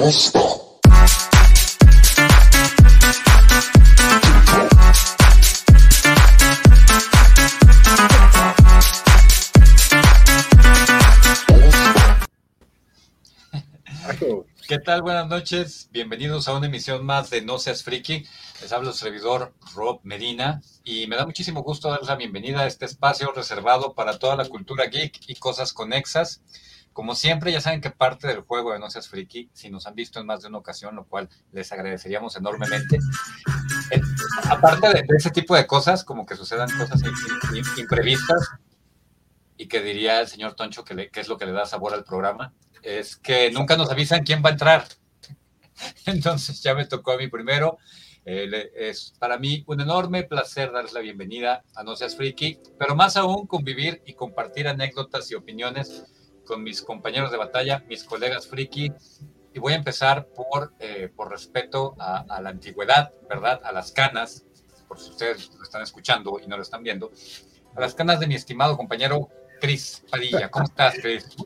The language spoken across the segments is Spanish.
¿Qué tal? Buenas noches. Bienvenidos a una emisión más de No Seas Friki. Les habla el servidor Rob Medina y me da muchísimo gusto darles la bienvenida a este espacio reservado para toda la cultura geek y cosas conexas. Como siempre, ya saben que parte del juego de No Seas Friki, si nos han visto en más de una ocasión, lo cual les agradeceríamos enormemente. Aparte de, ese tipo de cosas, como que sucedan cosas imprevistas y que diría el señor Toncho que, que es lo que le da sabor al programa, es que nunca nos avisan quién va a entrar. Entonces ya me tocó a mí primero. Eh, es para mí un enorme placer darles la bienvenida a No Seas Friki, pero más aún convivir y compartir anécdotas y opiniones con mis compañeros de batalla, mis colegas friki. Y voy a empezar por, eh, por respeto a, a, la antigüedad, ¿verdad? A las canas, por si ustedes lo están escuchando y no lo están viendo, a las canas de mi estimado compañero Cris Padilla. ¿Cómo estás?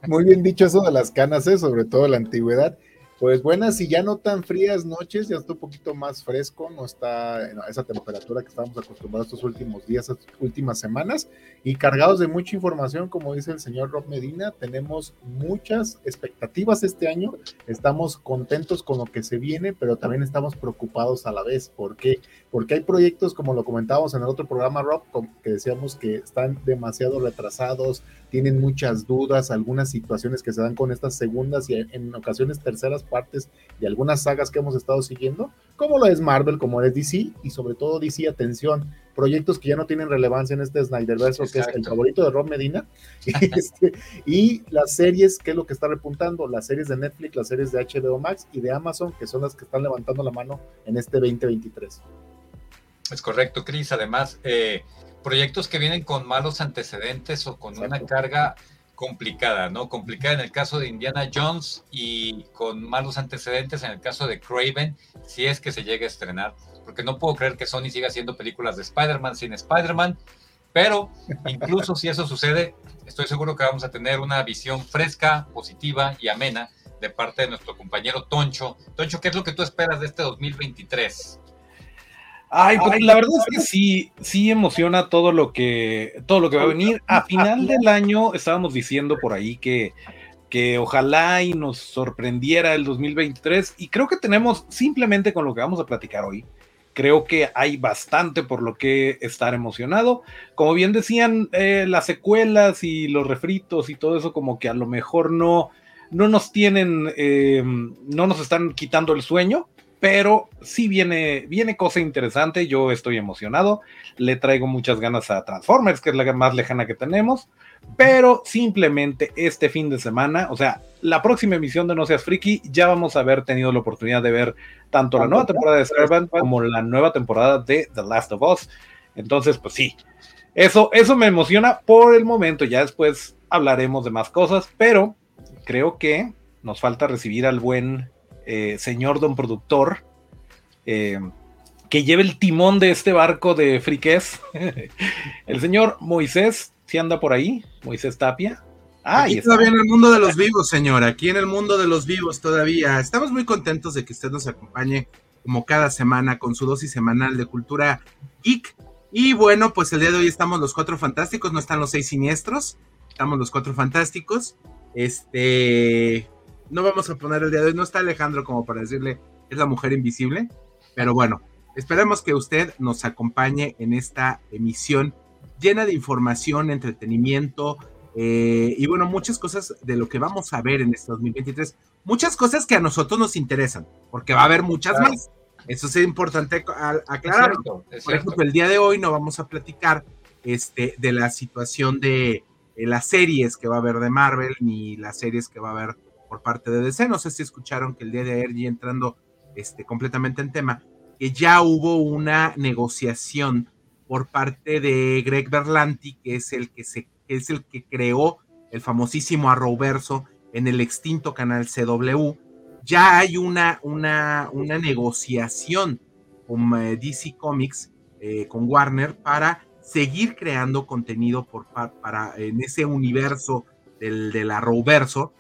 Muy bien dicho eso de las canas, ¿eh? sobre todo la antigüedad. Pues buenas y ya no tan frías noches, ya está un poquito más fresco, no está esa temperatura que estábamos acostumbrados estos últimos días, estas últimas semanas, y cargados de mucha información, como dice el señor Rob Medina, tenemos muchas expectativas este año, estamos contentos con lo que se viene, pero también estamos preocupados a la vez. ¿Por qué? Porque hay proyectos, como lo comentábamos en el otro programa, Rob, que decíamos que están demasiado retrasados, tienen muchas dudas, algunas situaciones que se dan con estas segundas y en ocasiones terceras partes de algunas sagas que hemos estado siguiendo, como lo es Marvel, como es DC, y sobre todo DC, atención, proyectos que ya no tienen relevancia en este Snyderverse, que es el favorito de Rob Medina, y, este, y las series, que es lo que está repuntando, las series de Netflix, las series de HBO Max y de Amazon, que son las que están levantando la mano en este 2023. Es correcto, Cris. Además, eh, proyectos que vienen con malos antecedentes o con una carga complicada, ¿no? Complicada en el caso de Indiana Jones y con malos antecedentes en el caso de Craven, si es que se llega a estrenar, porque no puedo creer que Sony siga haciendo películas de Spider-Man sin Spider-Man, pero incluso si eso sucede, estoy seguro que vamos a tener una visión fresca, positiva y amena de parte de nuestro compañero Toncho. Toncho, ¿qué es lo que tú esperas de este 2023? Ay, pues la verdad es que sí, sí emociona todo lo que, todo lo que va a venir. A final del año estábamos diciendo por ahí que, que ojalá y nos sorprendiera el 2023 y creo que tenemos simplemente con lo que vamos a platicar hoy. Creo que hay bastante por lo que estar emocionado. Como bien decían, eh, las secuelas y los refritos y todo eso como que a lo mejor no, no nos tienen, eh, no nos están quitando el sueño, pero sí viene, viene cosa interesante, yo estoy emocionado, le traigo muchas ganas a Transformers, que es la más lejana que tenemos, pero simplemente este fin de semana, o sea, la próxima emisión de No Seas Friki, ya vamos a haber tenido la oportunidad de ver tanto la nueva temporada de Servant como la nueva temporada de The Last of Us. Entonces, pues sí, eso, eso me emociona por el momento, ya después hablaremos de más cosas, pero creo que nos falta recibir al buen eh, señor don productor, eh, que lleve el timón de este barco de friques, el señor Moisés, si anda por ahí, Moisés Tapia. Ah, aquí todavía en el mundo de los vivos, señor, aquí en el mundo de los vivos todavía. Estamos muy contentos de que usted nos acompañe como cada semana con su dosis semanal de cultura geek. Y bueno, pues el día de hoy estamos los cuatro fantásticos, no están los seis siniestros, estamos los cuatro fantásticos. Este, no vamos a poner el día de hoy, no está Alejandro como para decirle es la mujer invisible, pero bueno, esperemos que usted nos acompañe en esta emisión llena de información, entretenimiento eh, y bueno, muchas cosas de lo que vamos a ver en este 2023, muchas cosas que a nosotros nos interesan, porque va a haber muchas más. Eso es importante aclarar. Por ejemplo, el día de hoy no vamos a platicar este, de la situación de, de las series que va a haber de Marvel, ni las series que va a haber por parte de DC. No sé si escucharon que el día de ayer, ya entrando este, completamente en tema, que ya hubo una negociación por parte de Greg Berlanti, que es el que, se, es el que creó el famosísimo Arrowverso, en el extinto canal CW, ya hay una, una, una negociación con eh, DC Comics, eh, con Warner, para seguir creando contenido por, para, en ese universo del, del Arrowverso.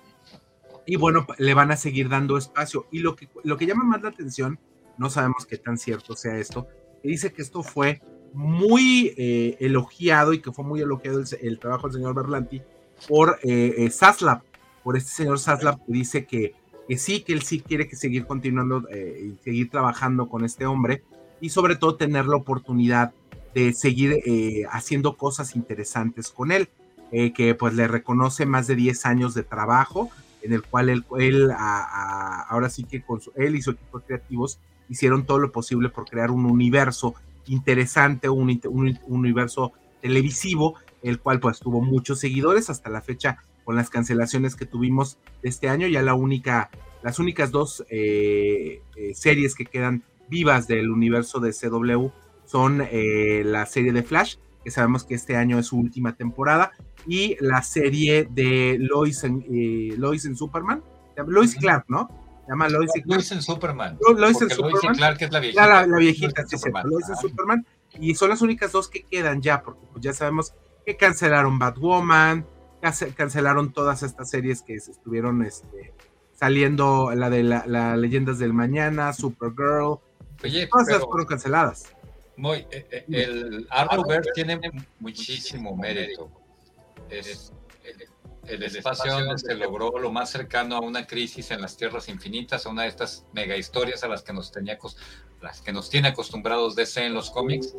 Y bueno, le van a seguir dando espacio. Y lo que, lo que llama más la atención, no sabemos qué tan cierto sea esto, dice que esto fue muy eh, elogiado y que fue muy elogiado el, trabajo del señor Berlanti por eh, Saslap, por este señor Saslap que dice que, que, sí, que él sí quiere que seguir continuando eh, y seguir trabajando con este hombre y sobre todo tener la oportunidad de seguir eh, haciendo cosas interesantes con él, eh, que pues le reconoce más de 10 años de trabajo, en el cual él, él ahora sí que con él y su equipo creativos hicieron todo lo posible por crear un universo interesante, un, un, universo televisivo, el cual pues tuvo muchos seguidores hasta la fecha con las cancelaciones que tuvimos este año, ya la única, las únicas dos eh, series que quedan vivas del universo de CW son eh, la serie de Flash, que sabemos que este año es su última temporada, y la serie de Lois en, eh, Lois en Superman, Lois Clark, ¿no? Se llama Lois, Lois en Superman. Lois en Superman. Lois Clark es la viejita. La, la viejita, Lois, sí, Lois en Superman. Y son las únicas dos que quedan ya, porque pues ya sabemos que cancelaron Batwoman, cancelaron todas estas series que estuvieron este, saliendo, la de la, la Leyendas del Mañana, Supergirl, Oye, todas esas fueron canceladas. Muy, eh, eh, el Arrowverse tiene muchísimo mérito. Es, el, espacio donde se logró lo más cercano a una crisis en las tierras infinitas, a una de estas mega historias a las que nos tenía las que nos tiene acostumbrados DC en los cómics.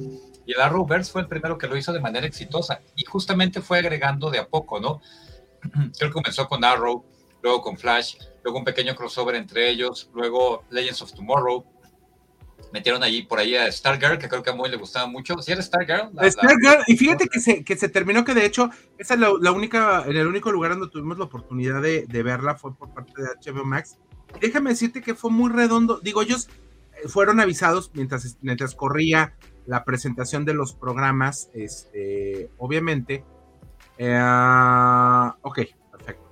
Y el Arrowverse fue el primero que lo hizo de manera exitosa y justamente fue agregando de a poco, ¿no? Que comenzó con Arrow, luego con Flash, luego un pequeño crossover entre ellos, luego Legends of Tomorrow, metieron allí por ahí a Stargirl, que creo que a Moy le gustaba mucho. ¿Sí era Stargirl? Stargirl, y fíjate que se, que se terminó que de hecho, esa es la, única, en el único lugar donde tuvimos la oportunidad de, verla fue por parte de HBO Max. Déjame decirte que fue muy redondo. Digo, ellos eh, fueron avisados mientras, mientras corría la presentación de los programas, este, obviamente. Eh, ok, perfecto.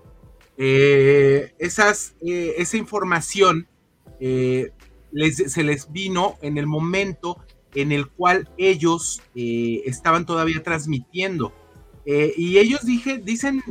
Eh, esas, esa información se les vino en el momento en el cual ellos eh, estaban todavía transmitiendo. Eh, y ellos dije, dicen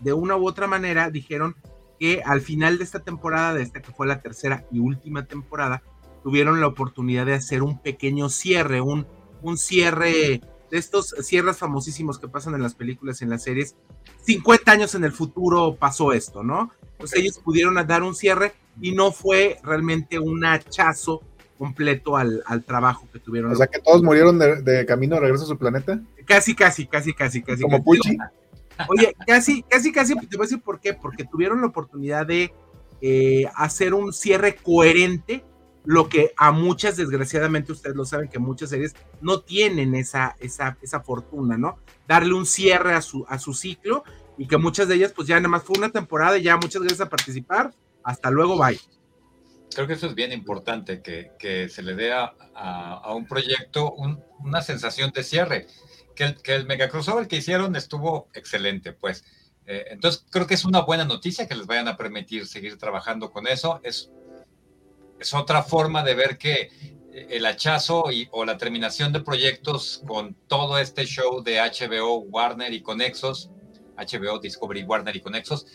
de una u otra manera, dijeron que al final de esta temporada, de esta que fue la tercera y última temporada, tuvieron la oportunidad de hacer un pequeño cierre, un, un cierre de estos cierres famosísimos que pasan en las películas en las series. 50 años en el futuro pasó esto, ¿no? Entonces ellos pudieron dar un cierre y no fue realmente un hachazo completo al, trabajo que tuvieron. O sea que todos murieron de, camino de regreso a su planeta. Casi, casi, casi, casi, casi. Como Pucci. Oye, casi, casi, casi, te voy a decir por qué, porque tuvieron la oportunidad de eh, hacer un cierre coherente, lo que a muchas, desgraciadamente, ustedes lo saben, que muchas series no tienen esa, esa, esa fortuna, ¿no? Darle un cierre a su, a su ciclo y que muchas de ellas, pues ya nada más fue una temporada y ya muchas gracias a participar, hasta luego, bye. Creo que eso es bien importante, que, se le dé a, un proyecto una sensación de cierre. Que el, que el mega crossover que hicieron estuvo excelente, pues. Eh, entonces, creo que es una buena noticia que les vayan a permitir seguir trabajando con eso. Es, es otra forma de ver que el hachazo y, o la terminación de proyectos con todo este show de HBO, Warner y Conexos, HBO, Discovery, Warner y Conexos,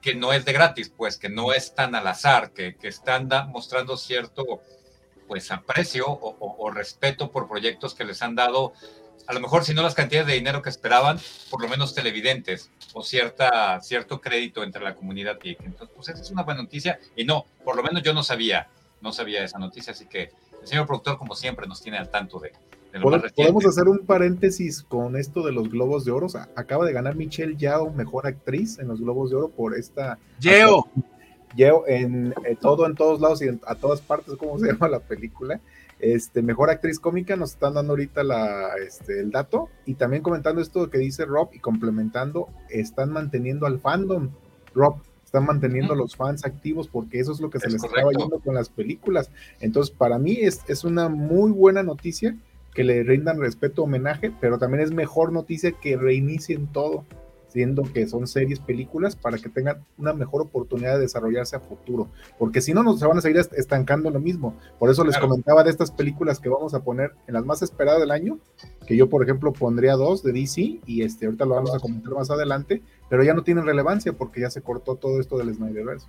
que no es de gratis, pues que no es tan al azar, que, que están mostrando cierto pues aprecio o, respeto por proyectos que les han dado, a lo mejor si no las cantidades de dinero que esperaban, por lo menos televidentes o cierta, cierto crédito entre la comunidad Entonces, pues esa es una buena noticia. Y no, por lo menos yo no sabía, no sabía esa noticia, así que el señor productor como siempre nos tiene al tanto de, Podemos hacer un paréntesis con esto de los Globos de Oro. acaba de ganar Michelle Yao, mejor actriz en los Globos de Oro por esta. Yeo. Yeo en, eh, todo, en todos lados y a todas partes, ¿cómo se llama la película? Este, mejor actriz cómica, nos están dando ahorita la, este, el dato. Y también comentando esto que dice Rob y complementando, están manteniendo al fandom. Rob, están manteniendo a los fans activos porque eso es lo que se les estaba yendo con las películas. Entonces, para mí es, es una muy buena noticia que le rindan respeto, homenaje, pero también es mejor noticia que reinicien todo. siendo que son series, películas, para que tengan una mejor oportunidad de desarrollarse a futuro, porque si no, nos se van a seguir estancando lo mismo. Por eso les comentaba de estas películas que vamos a poner en las más esperadas del año, que yo, por ejemplo, pondría dos de DC, y este, ahorita lo vamos a comentar más adelante, pero ya no tienen relevancia porque ya se cortó todo esto del Snyderverse.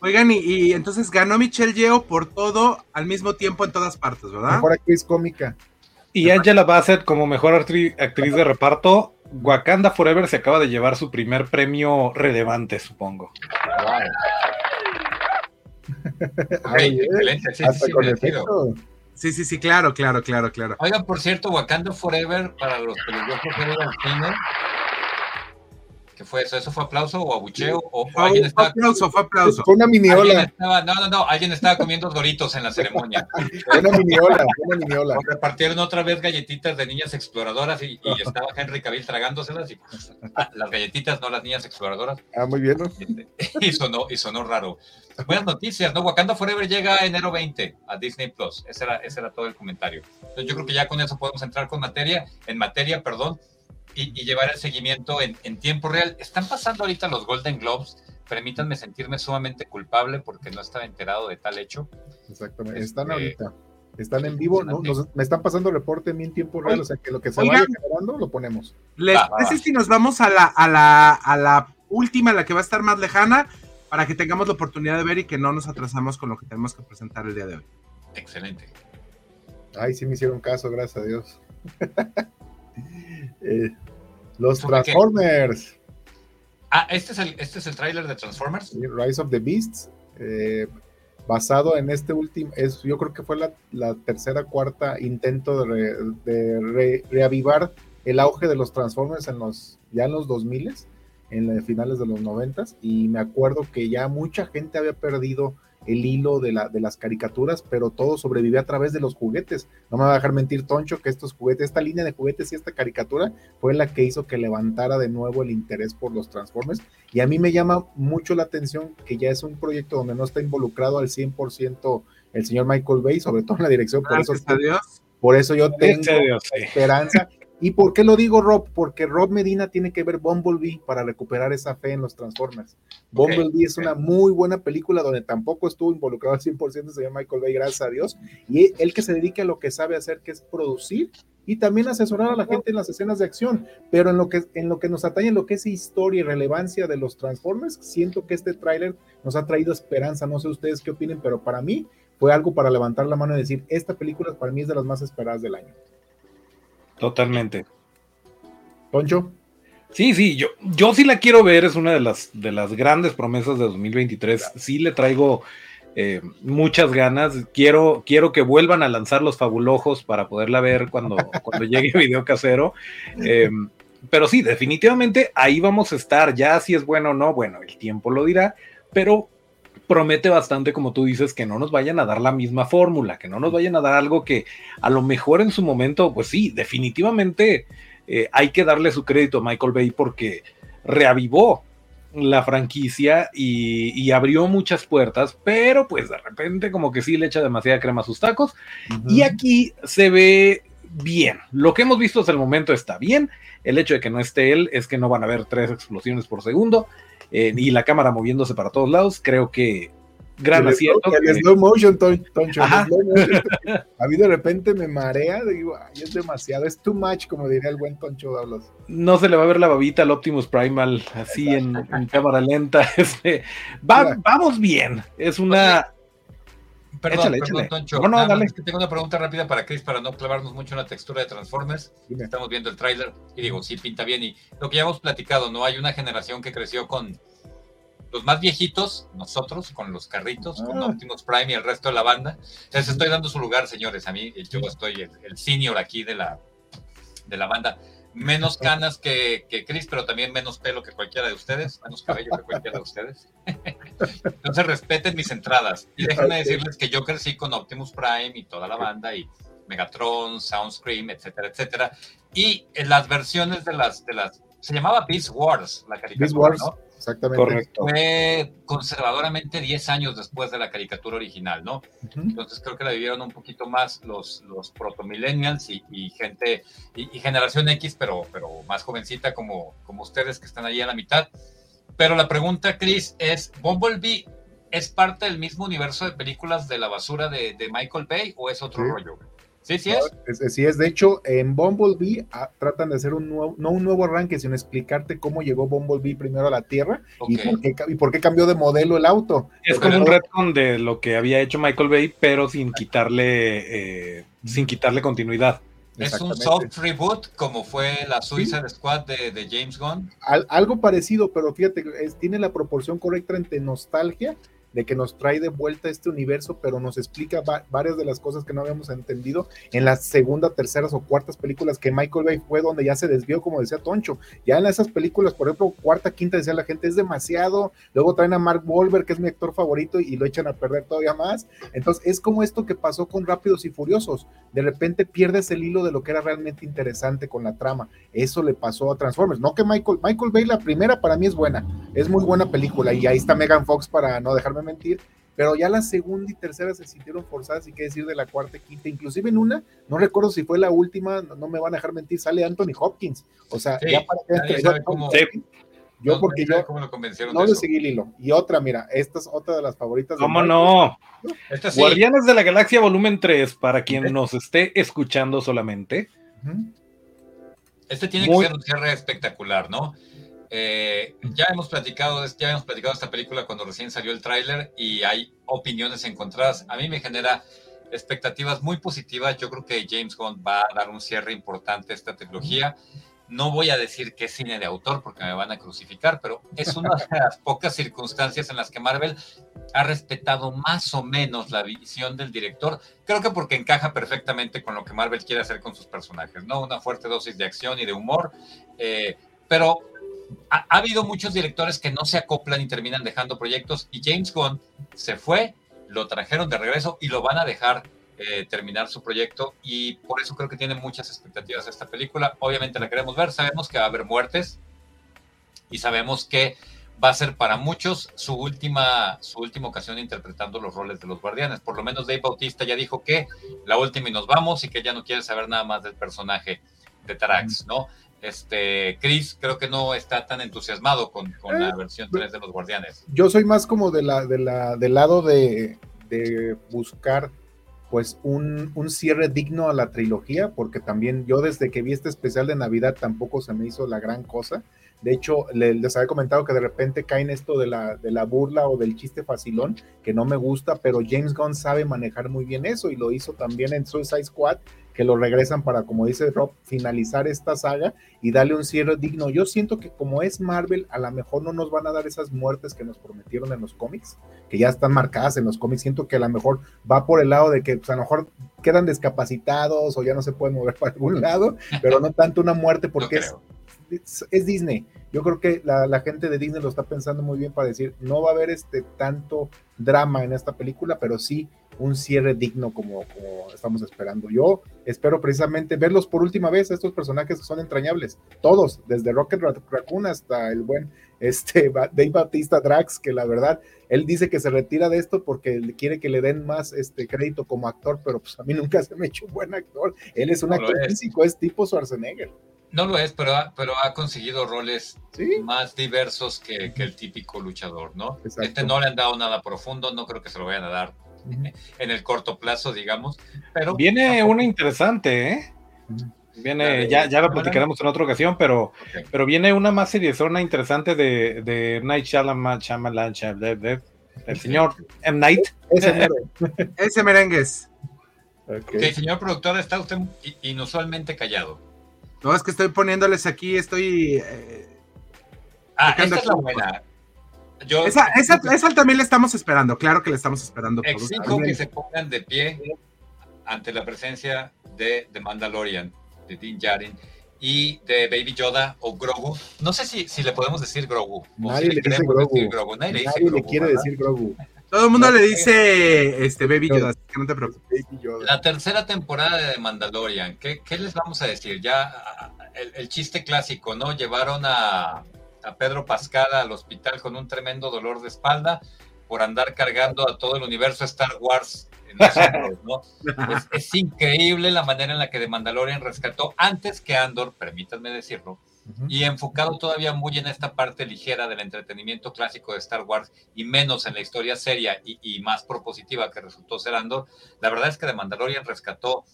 Oigan, y, entonces ganó Michelle Yeo por todo al mismo tiempo en todas partes, ¿verdad? Mejor actriz cómica. Y Angela Bassett como mejor actriz de reparto Wakanda Forever se acaba de llevar su primer premio relevante, supongo. excelente, sí, sí, sí, sí, claro, claro, claro, claro. Oigan, por cierto, Wakanda Forever, para los que les dio cine, fue eso? ¿Eso fue aplauso o abucheo? O, fue, alguien estaba, aplauso, fue aplauso. Fue una miniola. no, no, no, alguien estaba comiendo doritos en la ceremonia. Fue una miniola, una miniola. repartieron otra vez galletitas de niñas exploradoras y, estaba Henry Cavill tragándoselas y ah, las galletitas, no las niñas exploradoras. Ah, muy bien. ¿no? Y, sonó, y sonó raro. Buenas noticias, ¿no? Wakanda Forever llega enero 20 a Disney Plus. Ese era, ese era todo el comentario. Entonces yo creo que ya con eso podemos entrar con materia, en materia, perdón y, llevar el seguimiento en, tiempo real. Están pasando ahorita los Golden Globes. Permítanme sentirme sumamente culpable porque no estaba enterado de tal hecho. Exactamente. Están este, ahorita. Están en vivo, ¿no? me están pasando reporte en en tiempo real, o sea que lo que se vaya grabando lo ponemos. ¿Les parece si nos vamos a la, a, la, a la última, la que va a estar más lejana, para que tengamos la oportunidad de ver y que no nos atrasamos con lo que tenemos que presentar el día de hoy? Excelente. Ay, sí me hicieron caso, gracias a Dios. Eh, los Transformers. Ah, ¿este es el, este es el tráiler de Transformers? Rise of the Beasts. Eh, basado en este último, es, yo creo que fue la, la tercera, cuarta intento de, reavivar el auge de los Transformers en los, ya en los 2000 en los finales de los 90 y me acuerdo que ya mucha gente había perdido el hilo de, la, de las caricaturas, pero todo sobrevive a través de los juguetes. No me va a dejar mentir Toncho que estos juguetes, esta línea de juguetes y esta caricatura fue la que hizo que levantara de nuevo el interés por los Transformers. Y a mí me llama mucho la atención que ya es un proyecto donde no está involucrado al 100% el señor Michael Bay, sobre todo en la dirección. Por eso, por eso yo tengo esperanza ¿Y por qué lo digo, Rob? Porque Rob Medina tiene que ver Bumblebee para recuperar esa fe en los Transformers. Bumblebee es una muy buena película donde tampoco estuvo involucrado al 100% se llama Michael Bay, gracias a Dios. Y él que se dedica a lo que sabe hacer, que es producir y también asesorar a la gente en las escenas de acción. Pero en lo que, en lo que nos atañe, en lo que es historia y relevancia de los Transformers, siento que este tráiler nos ha traído esperanza. No sé ustedes qué opinen, pero para mí fue algo para levantar la mano y decir, esta película para mí es de las más esperadas del año. Totalmente. Poncho. Sí, sí, yo, yo sí la quiero ver, es una de las, de las grandes promesas de 2023. Sí le traigo eh, muchas ganas. Quiero, quiero que vuelvan a lanzar los fabulojos para poderla ver cuando, cuando llegue video casero. Eh, pero sí, definitivamente ahí vamos a estar. Ya si es bueno o no, bueno, el tiempo lo dirá, pero promete bastante, como tú dices, que no nos vayan a dar la misma fórmula, que no nos vayan a dar algo que a lo mejor en su momento, pues sí, definitivamente eh, hay que darle su crédito a Michael Bay porque reavivó la franquicia y, abrió muchas puertas, pero pues de repente como que sí le echa demasiada crema a sus tacos. Y aquí se ve bien. Lo que hemos visto hasta el momento está bien. El hecho de que no esté él es que no van a haber tres explosiones por segundo. Eh, y la cámara moviéndose para todos lados, creo que gran acierto. El, slow motion, Toncho. A mí de repente me marea, digo, ay, es demasiado, es too much, como diría el buen Toncho Dablos. No se le va a ver la babita al Optimus Primal así en, cámara lenta. Este, vamos bien, es una... Perdón, perdón, Toncho. No, no, dale. tengo una pregunta rápida para Chris para no clavarnos mucho en la textura de Transformers. Estamos viendo el tráiler y digo, sí, pinta bien. Y lo que ya hemos platicado, ¿no? Hay una generación que creció con los más viejitos, nosotros, con los carritos, con ah. Optimus Prime y el resto de la banda. Les estoy dando su lugar, señores. A mí, yo estoy el, senior aquí de la, de la banda menos canas que, que Chris, pero también menos pelo que cualquiera de ustedes, menos cabello que cualquiera de ustedes. Entonces respeten mis entradas y déjenme decirles que yo crecí con Optimus Prime y toda la banda y Megatron, Soundscream, etcétera, etcétera. Y en las versiones de las, de las, se llamaba Beast Wars, la caricatura, ¿no? Exactamente. Correcto. fue conservadoramente 10 años después de la caricatura original, ¿no? Entonces creo que la vivieron un poquito más los, los proto-millennials y, y gente, y, y generación X, pero, pero más jovencita como, como ustedes que están ahí a la mitad. Pero la pregunta, Chris, es, ¿Bumblebee es parte del mismo universo de películas de la basura de, de Michael Bay o es otro Sí. rollo? Sí, sí es. Es- es- Sí es, de hecho, en Bumblebee ah, tratan de hacer un nuevo, no un nuevo arranque, sino explicarte cómo llegó Bumblebee primero a la Tierra y, Ok. por qué, y por qué cambió de modelo el auto. Es como un retcon de lo que había hecho Michael Bay, pero sin quitarle, eh, sin quitarle continuidad. Es un soft reboot como fue la Suicide Squad de, de James Gunn. Al- algo parecido, pero fíjate, es- tiene la proporción correcta entre nostalgia de que nos trae de vuelta este universo, pero nos explica va- varias de las cosas que no habíamos entendido en las segunda, terceras o cuartas películas que Michael Bay fue donde ya se desvió, como decía Toncho. Ya en esas películas, por ejemplo, cuarta, quinta, decía la gente, es demasiado. Luego traen a Mark Wahlberg, que es mi actor favorito, y lo echan a perder todavía más. Entonces, es como esto que pasó con Rápidos y Furiosos. De repente pierdes el hilo de lo que era realmente interesante con la trama. Eso le pasó a Transformers. No que Michael, Michael Bay, la primera para mí es buena, es muy buena película y ahí está Megan Fox para no dejarme mentir, pero ya la segunda y tercera se sintieron forzadas y qué decir de la cuarta y quinta, inclusive en una, no recuerdo si fue la última, no, no me van a dejar mentir, sale Anthony Hopkins. O sea, Sí, ya para que yo- cómo- yo, No- porque yo ¿Cómo lo convencieron no le seguí el hilo. Y otra, mira, esta es otra de las favoritas. ¿Cómo no? Esta sí. Guardianes de la Galaxia Volumen 3, para quien nos esté escuchando solamente. Este tiene Muy- que ser un cierre espectacular, ¿no? Eh, ya hemos platicado, ya hemos platicado esta película cuando recién salió el tráiler y hay opiniones encontradas. A mí me genera expectativas muy positivas. Yo creo que James Gunn va a dar un cierre importante a esta trilogía. No voy a decir que es cine de autor porque me van a crucificar, pero es una de las pocas circunstancias en las que Marvel ha respetado más o menos la visión del director. Creo que porque encaja perfectamente con lo que Marvel quiere hacer con sus personajes, ¿no? Una fuerte dosis de acción y de humor. eh, pero ha, ha habido muchos directores que no se acoplan y terminan dejando proyectos y James Gunn se fue, lo trajeron de regreso y lo van a dejar eh, terminar su proyecto y por eso creo que tiene muchas expectativas esta película. Obviamente la queremos ver, sabemos que va a haber muertes y sabemos que va a ser para muchos su última, su última ocasión interpretando los roles de los guardianes. Por lo menos Dave Bautista ya dijo que la última y nos vamos y que ya no quiere saber nada más del personaje de Tarax, ¿no? Este, Chris creo que no está tan entusiasmado con, con la versión 3 de los guardianes. yo soy más como de la, de la, del lado de, de buscar pues un, un cierre digno a la trilogía, porque también yo desde que vi este especial de Navidad tampoco se me hizo la gran cosa. De hecho, le- les había comentado que de repente caen esto de la, de la burla o del chiste facilón, que no me gusta, pero James Gunn sabe manejar muy bien eso y lo hizo también en Suicide Squad, que lo regresan para, como dice Rob, finalizar esta saga y darle un cierre digno. Yo siento que como es Marvel, a lo mejor no nos van a dar esas muertes que nos prometieron en los cómics, que ya están marcadas en los cómics. Siento que a lo mejor va por el lado de que pues, a lo mejor quedan discapacitados o ya no se pueden mover para algún lado, pero no tanto una muerte porque no es Disney. Yo creo que la, la gente de Disney lo está pensando muy bien para decir, no va a haber este tanto drama en esta película, pero sí un cierre digno como, como estamos esperando. Yo espero precisamente verlos por última vez, estos personajes que son entrañables, todos, desde Rocket Ra- Raccoon hasta el buen este, Dave Bautista Drax, que la verdad, él dice que se retira de esto porque quiere que le den más este crédito como actor, pero pues a mí nunca se me ha hecho un buen actor. Él es un No actor es. físico, es tipo Schwarzenegger. No lo es, pero ha, pero ha conseguido roles Sí, más diversos que, que el típico luchador, ¿no? Exacto. Este no le han dado nada profundo, no creo que se lo vayan a dar en el corto plazo, digamos, pero Viene tampoco- una interesante, ¿eh? La Viene, de- ya, ya lo platicaremos en otra ocasión, pero, Ok. pero viene una más seriezona interesante de, de Night Shyamalan, Shyamalan, Shyamalan, el señor M. Night. ese mero. Ese merengues. Ok. Ok, señor productor, está usted inusualmente callado. No, es que estoy poniéndoles aquí, estoy. eh, Ah, esta es la buena. Yo esa, esa, esa también la estamos esperando, claro que la estamos esperando. todos. exijo que se pongan de pie ante la presencia de The Mandalorian, de Din Djarin y de Baby Yoda o Grogu. No sé si, si le podemos decir Grogu. Nadie si le dice queremos Grogu. decir Grogu. Nadie le dice Nadie le Grogu, quiere ¿verdad? decir Grogu. Todo el mundo le dice este Baby Yoda, así que no te preocupes. Baby Yoda. La tercera temporada de The Mandalorian, ¿qué, qué les vamos a decir? Ya el, el chiste clásico, ¿no? Llevaron a, a Pedro Pascal al hospital con un tremendo dolor de espalda por andar cargando a todo el universo Star Wars en ¿no? Es, es increíble la manera en la que The Mandalorian rescató antes que Andor, permítanme decirlo, y enfocado todavía muy en esta parte ligera del entretenimiento clásico de Star Wars y menos en la historia seria y, y más propositiva que resultó ser Andor, la verdad es que The Mandalorian rescató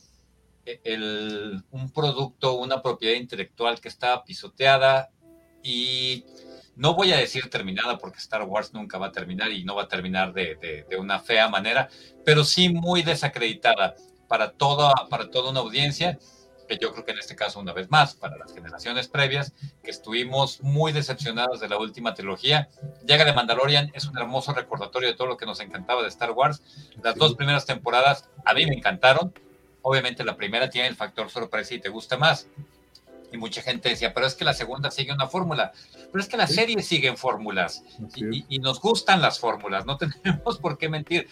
e, el, un producto, una propiedad intelectual que estaba pisoteada y no voy a decir terminada porque Star Wars nunca va a terminar y no va a terminar de, de, de una fea manera, pero sí muy desacreditada para toda, para toda una audiencia que yo creo que en este caso, una vez más, para las generaciones previas, que estuvimos muy decepcionados de la última trilogía. Llega de Mandalorian, es un hermoso recordatorio de todo lo que nos encantaba de Star Wars. Las dos primeras temporadas a mí me encantaron. Obviamente la primera tiene el factor sorpresa y te gusta más. Y mucha gente decía, pero es que la segunda sigue una fórmula. Pero es que la serie sigue en fórmulas. Y, nos gustan las fórmulas, no tenemos por qué mentir.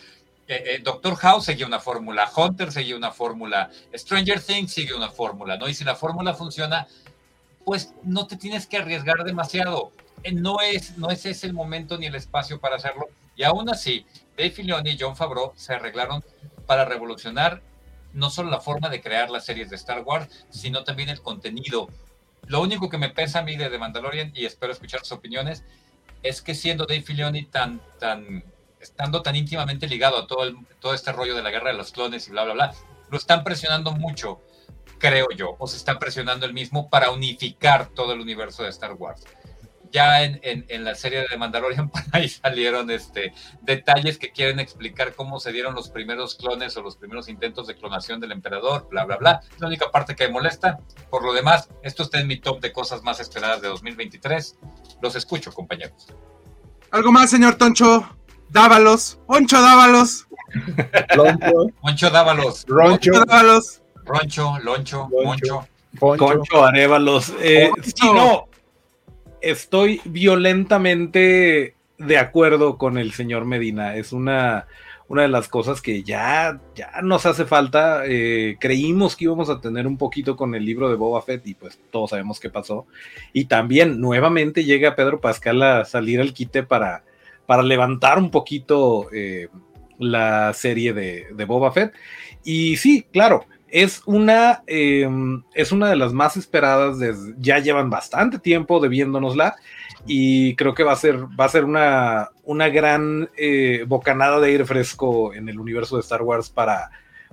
Eh, eh, Doctor House seguía una fórmula, Hunter seguía una fórmula, Stranger Things sigue una fórmula, ¿no? Y si la fórmula funciona, pues no te tienes que arriesgar demasiado. Eh, no es, no es ese el momento ni el espacio para hacerlo. Y aún así, Dave Filoni y John Favreau se arreglaron para revolucionar no solo la forma de crear las series de Star Wars, sino también el contenido. Lo único que me pesa a mí de The Mandalorian, y espero escuchar sus opiniones, es que siendo Dave Filoni tan, tan estando tan íntimamente ligado a todo, el, todo este rollo de la guerra de los clones y bla, bla, bla, lo están presionando mucho, creo yo, o se está presionando el mismo para unificar todo el universo de Star Wars. Ya en, en, en la serie de Mandalorian, por ahí salieron este, detalles que quieren explicar cómo se dieron los primeros clones o los primeros intentos de clonación del emperador, bla, bla, bla. Es la única parte que me molesta. Por lo demás, esto está en mi top de cosas más esperadas de 2023. Los escucho, compañeros. ¿Algo más, señor Toncho? Dávalos, Poncho Dávalos. Loncho. Poncho Dávalos. Roncho. Poncho Dávalos. Roncho, Loncho, Moncho. Poncho. Concho Arévalos. Eh, sí, no. Estoy violentamente de acuerdo con el señor Medina. Es una, una de las cosas que ya, ya nos hace falta. Eh, creímos que íbamos a tener un poquito con el libro de Boba Fett y pues todos sabemos qué pasó. Y también nuevamente llega Pedro Pascal a salir al quite para para levantar un poquito eh, la serie de, de, Boba Fett. Y sí, claro, es una, eh, es una de las más esperadas, ya llevan bastante tiempo debiéndonosla y creo que va a ser, va a ser una, una gran eh, bocanada de aire fresco en el universo de Star Wars para,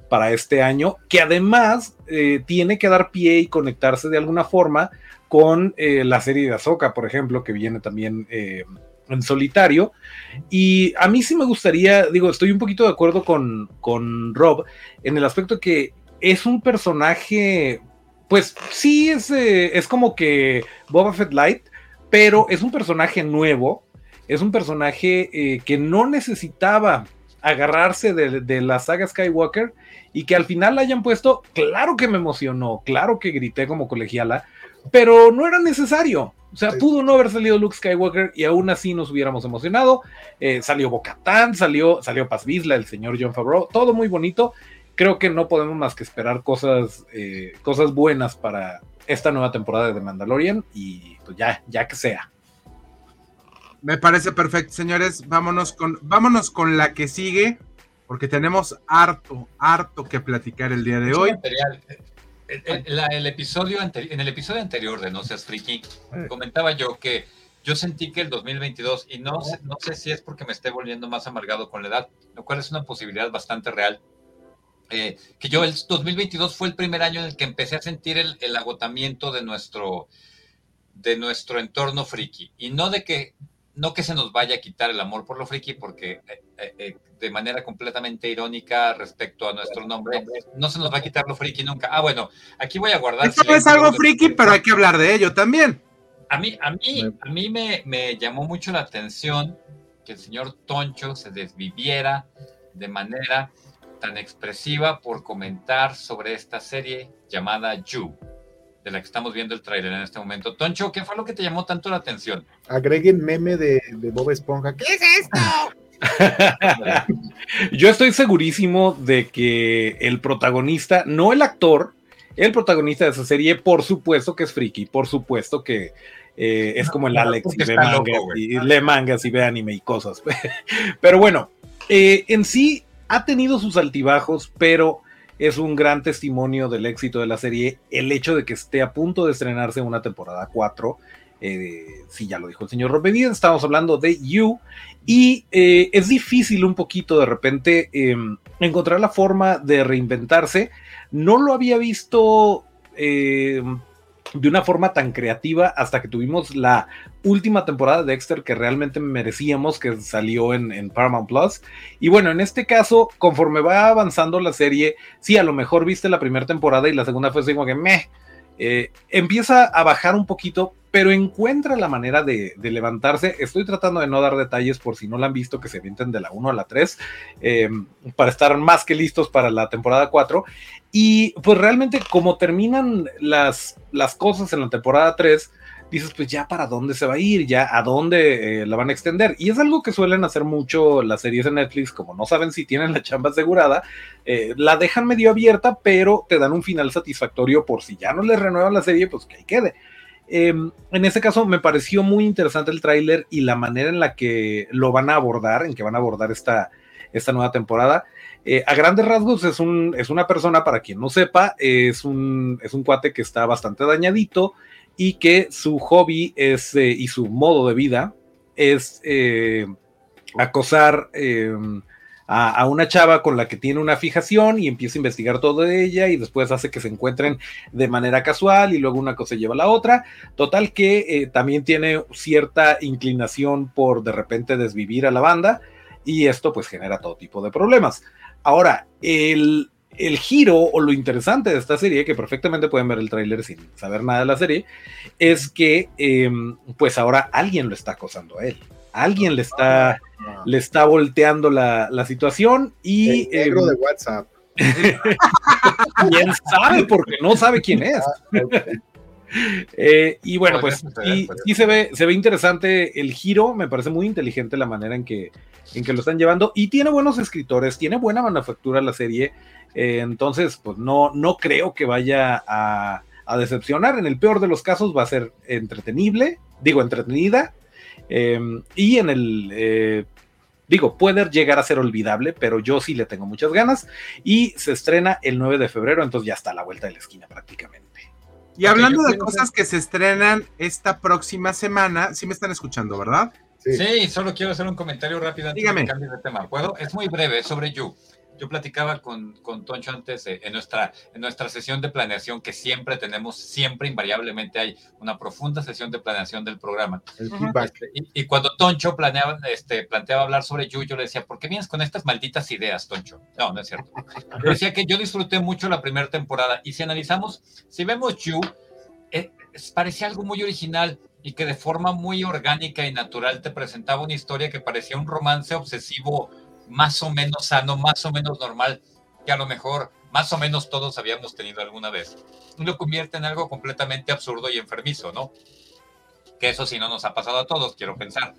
para este año, que además eh, tiene que dar pie y conectarse de alguna forma con eh, la serie de Ahsoka, por ejemplo, que viene también eh, en solitario. Y a mí sí me gustaría, digo, estoy un poquito de acuerdo con, con Rob en el aspecto que es un personaje, pues sí, es, eh, es como que Boba Fett Light, pero es un personaje nuevo, es un personaje eh, que no necesitaba agarrarse de, de, la saga Skywalker y que al final la hayan puesto, claro que me emocionó, claro que grité como colegiala, pero no era necesario. O sea, sí. pudo no haber salido Luke Skywalker y aún así nos hubiéramos emocionado. Eh, salió Bocatán, salió, salió Paz Vizla, el señor John Favreau, todo muy bonito. Creo que no podemos más que esperar cosas, eh, cosas buenas para esta nueva temporada de The Mandalorian y pues ya, ya que sea. Me parece perfecto, señores. Vámonos con, vámonos con la que sigue, porque tenemos harto, harto que platicar el día de Mucho hoy. Material. El, el, el, episodio en el episodio anterior de No Seas Friki, comentaba yo que yo sentí que el 2022, y no, sé, no sé si es porque me esté volviendo más amargado con la edad, lo cual es una posibilidad bastante real, eh, que yo el 2022 fue el primer año en el que empecé a sentir el, el agotamiento de nuestro, de nuestro entorno friki, y no de que no que se nos vaya a quitar el amor por lo friki, porque eh, eh, de manera completamente irónica respecto a nuestro nombre, no se nos va a quitar lo friki nunca. Ah, bueno, aquí voy a guardar. Esto no es algo friki, pero hay que hablar de ello también. A mí, a mí, a mí me, me llamó mucho la atención que el señor Toncho se desviviera de manera tan expresiva por comentar sobre esta serie llamada You de la que estamos viendo el tráiler en este momento. Toncho, ¿qué fue lo que te llamó tanto la atención? Agreguen meme de, de Bob Esponja. ¿Qué es esto? Yo estoy segurísimo de que el protagonista, no el actor, el protagonista de esa serie, por supuesto que es friki, por supuesto que Eh, es como el Alex y ve, mangas, y lee mangas y ve anime y cosas. pero bueno, eh, en sí ha tenido sus altibajos, pero es un gran testimonio del éxito de la serie el hecho de que esté a punto de estrenarse una temporada 4. Eh, sí, ya lo dijo el señor Robedía, estamos hablando de You, y es difícil un poquito de repente em, encontrar la forma de reinventarse. No lo había visto em, de una forma tan creativa hasta que tuvimos la última temporada de Dexter que realmente merecíamos, que salió en, Paramount Plus. Y bueno, en este caso, conforme va avanzando la serie, sí, a lo mejor viste la primera temporada y la segunda fue así como que meh. Eh, empieza a bajar un poquito, pero encuentra la manera de, levantarse. Estoy tratando de no dar detalles por si no la han visto, que se avienten de la 1 a la 3, eh, para estar más que listos para la temporada 4. Y pues realmente como terminan las, las cosas en la temporada 3, dices, pues ya para dónde se va a ir, ya a dónde eh, la van a extender. Y es algo que suelen hacer mucho las series de Netflix, como no saben si tienen la chamba asegurada, eh, la dejan medio abierta, pero te dan un final satisfactorio por si ya no les renuevan la serie, pues que ahí quede. Em, en este caso me pareció muy interesante el tráiler y la manera en la que lo van a abordar, en que van a abordar esta, esta nueva temporada. Eh, a grandes rasgos es, un, es una persona, para quien no sepa, es un, es un cuate que está bastante dañadito y que su hobby es, eh, y su modo de vida es eh, acosar em, a, una chava con la que tiene una fijación y empieza a investigar todo de ella y después hace que se encuentren de manera casual y luego una cosa lleva a la otra. Total que eh, también tiene cierta inclinación por de repente desvivir a la banda y esto pues genera todo tipo de problemas. Ahora, el, el giro o lo interesante de esta serie, que perfectamente pueden ver el tráiler sin saber nada de la serie, es que em, pues ahora alguien lo está acosando a él alguien le está, ah, le está volteando la, situación y... El negro em, de WhatsApp. ¿Quién sabe? Porque no sabe quién es. Ah, eh, y bueno, pues sí, se, ve, se ve interesante el giro, me parece muy inteligente la manera en que, en que lo están llevando y tiene buenos escritores, tiene buena manufactura la serie, eh, entonces pues no, no creo que vaya a, a, decepcionar, en el peor de los casos va a ser entretenible, digo entretenida, Em, y en el, eh, digo, puede llegar a ser olvidable, pero yo sí le tengo muchas ganas. Y se estrena el 9 de febrero, entonces ya está a la vuelta de la esquina prácticamente. Y hablando de cosas que se estrenan esta próxima semana, sí me están escuchando, ¿verdad? Sí, solo quiero hacer un comentario rápido antes Dígame. de de tema. ¿Puedo? Es muy breve, sobre You yo platicaba con, con Toncho antes en, nuestra, en nuestra sesión de planeación que siempre tenemos, siempre invariablemente hay una profunda sesión de planeación del programa. Este, y, cuando Toncho planeaba, este, planteaba hablar sobre You, yo le decía, ¿por qué vienes con estas malditas ideas, Toncho? No, no es cierto. Yo decía que yo disfruté mucho la primera temporada y si analizamos, si vemos You, eh, parecía algo muy original y que de forma muy orgánica y natural te presentaba una historia que parecía un romance obsesivo más o menos sano, más o menos normal, que a lo mejor más o menos todos habíamos tenido alguna vez. Lo convierte en algo completamente absurdo y enfermizo, ¿no? Que eso sí no nos ha pasado a todos, quiero pensar.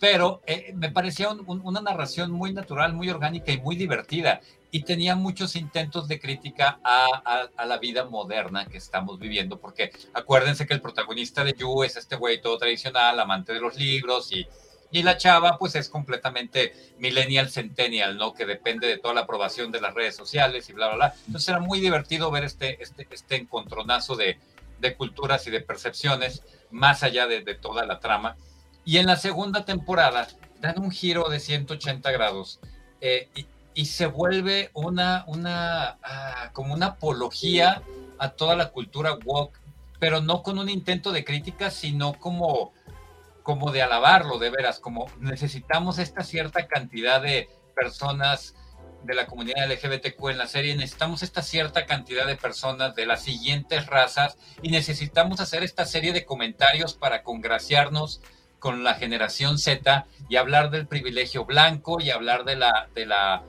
Pero eh, me parecía una narración muy natural, muy orgánica y muy divertida. Y tenía muchos intentos de crítica a, a, la vida moderna que estamos viviendo, porque acuérdense que el protagonista de You es este güey todo tradicional, amante de los libros y y la chava, pues es completamente millennial centennial, ¿no? Que depende de toda la aprobación de las redes sociales y bla, bla, bla. Entonces era muy divertido ver este, este, este encontronazo de, de culturas y de percepciones, más allá de, toda la trama. Y en la segunda temporada dan un giro de 180 grados eh, y, y, se vuelve una, una, ah, como una apología a toda la cultura woke, pero no con un intento de crítica, sino como como de alabarlo, de veras, como necesitamos esta cierta cantidad de personas de la comunidad LGBTQ en la serie, necesitamos esta cierta cantidad de personas de las siguientes razas y necesitamos hacer esta serie de comentarios para congraciarnos con la generación Z y hablar del privilegio blanco y hablar de la, de la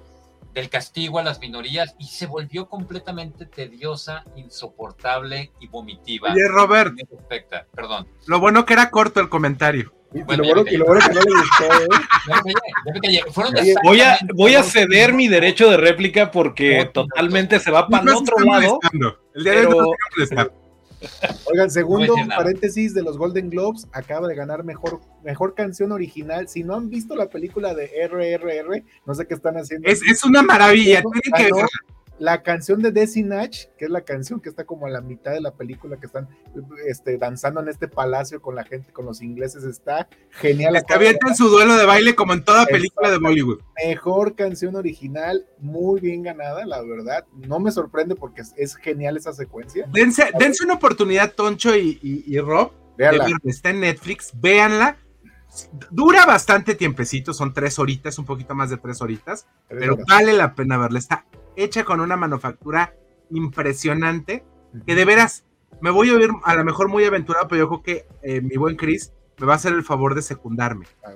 del castigo a las minorías y se volvió completamente tediosa, insoportable y vomitiva. Oye, Robert. Perdón. Lo bueno que era corto el comentario. lo, bueno que, no le gustó, ¿eh? voy, a, voy a ceder mi derecho de réplica porque totalmente se va para el otro lado. El día de hoy Oigan, segundo paréntesis de los Golden Globes, acaba de ganar mejor, mejor canción original. Si no han visto la película de RRR, no sé qué están haciendo. Es, una maravilla, la canción de Desi Natch, que es la canción que está como a la mitad de la película, que están este, danzando en este palacio con la gente, con los ingleses, está genial. Es que avientan su duelo de baile como en toda película de Bollywood. Mejor canción original, muy bien ganada, la verdad. No me sorprende porque es, genial esa secuencia. Dense, dense, una oportunidad, Toncho y, y, Rob. Está en Netflix, véanla. Dura bastante tiempecito, son tres horitas, un poquito más de tres horitas, pero vale la pena verla. Está hecha con una manufactura impresionante, que de veras, me voy a oír a lo mejor muy aventurado, pero yo creo que eh, mi buen Chris me va a hacer el favor de secundarme. Ah,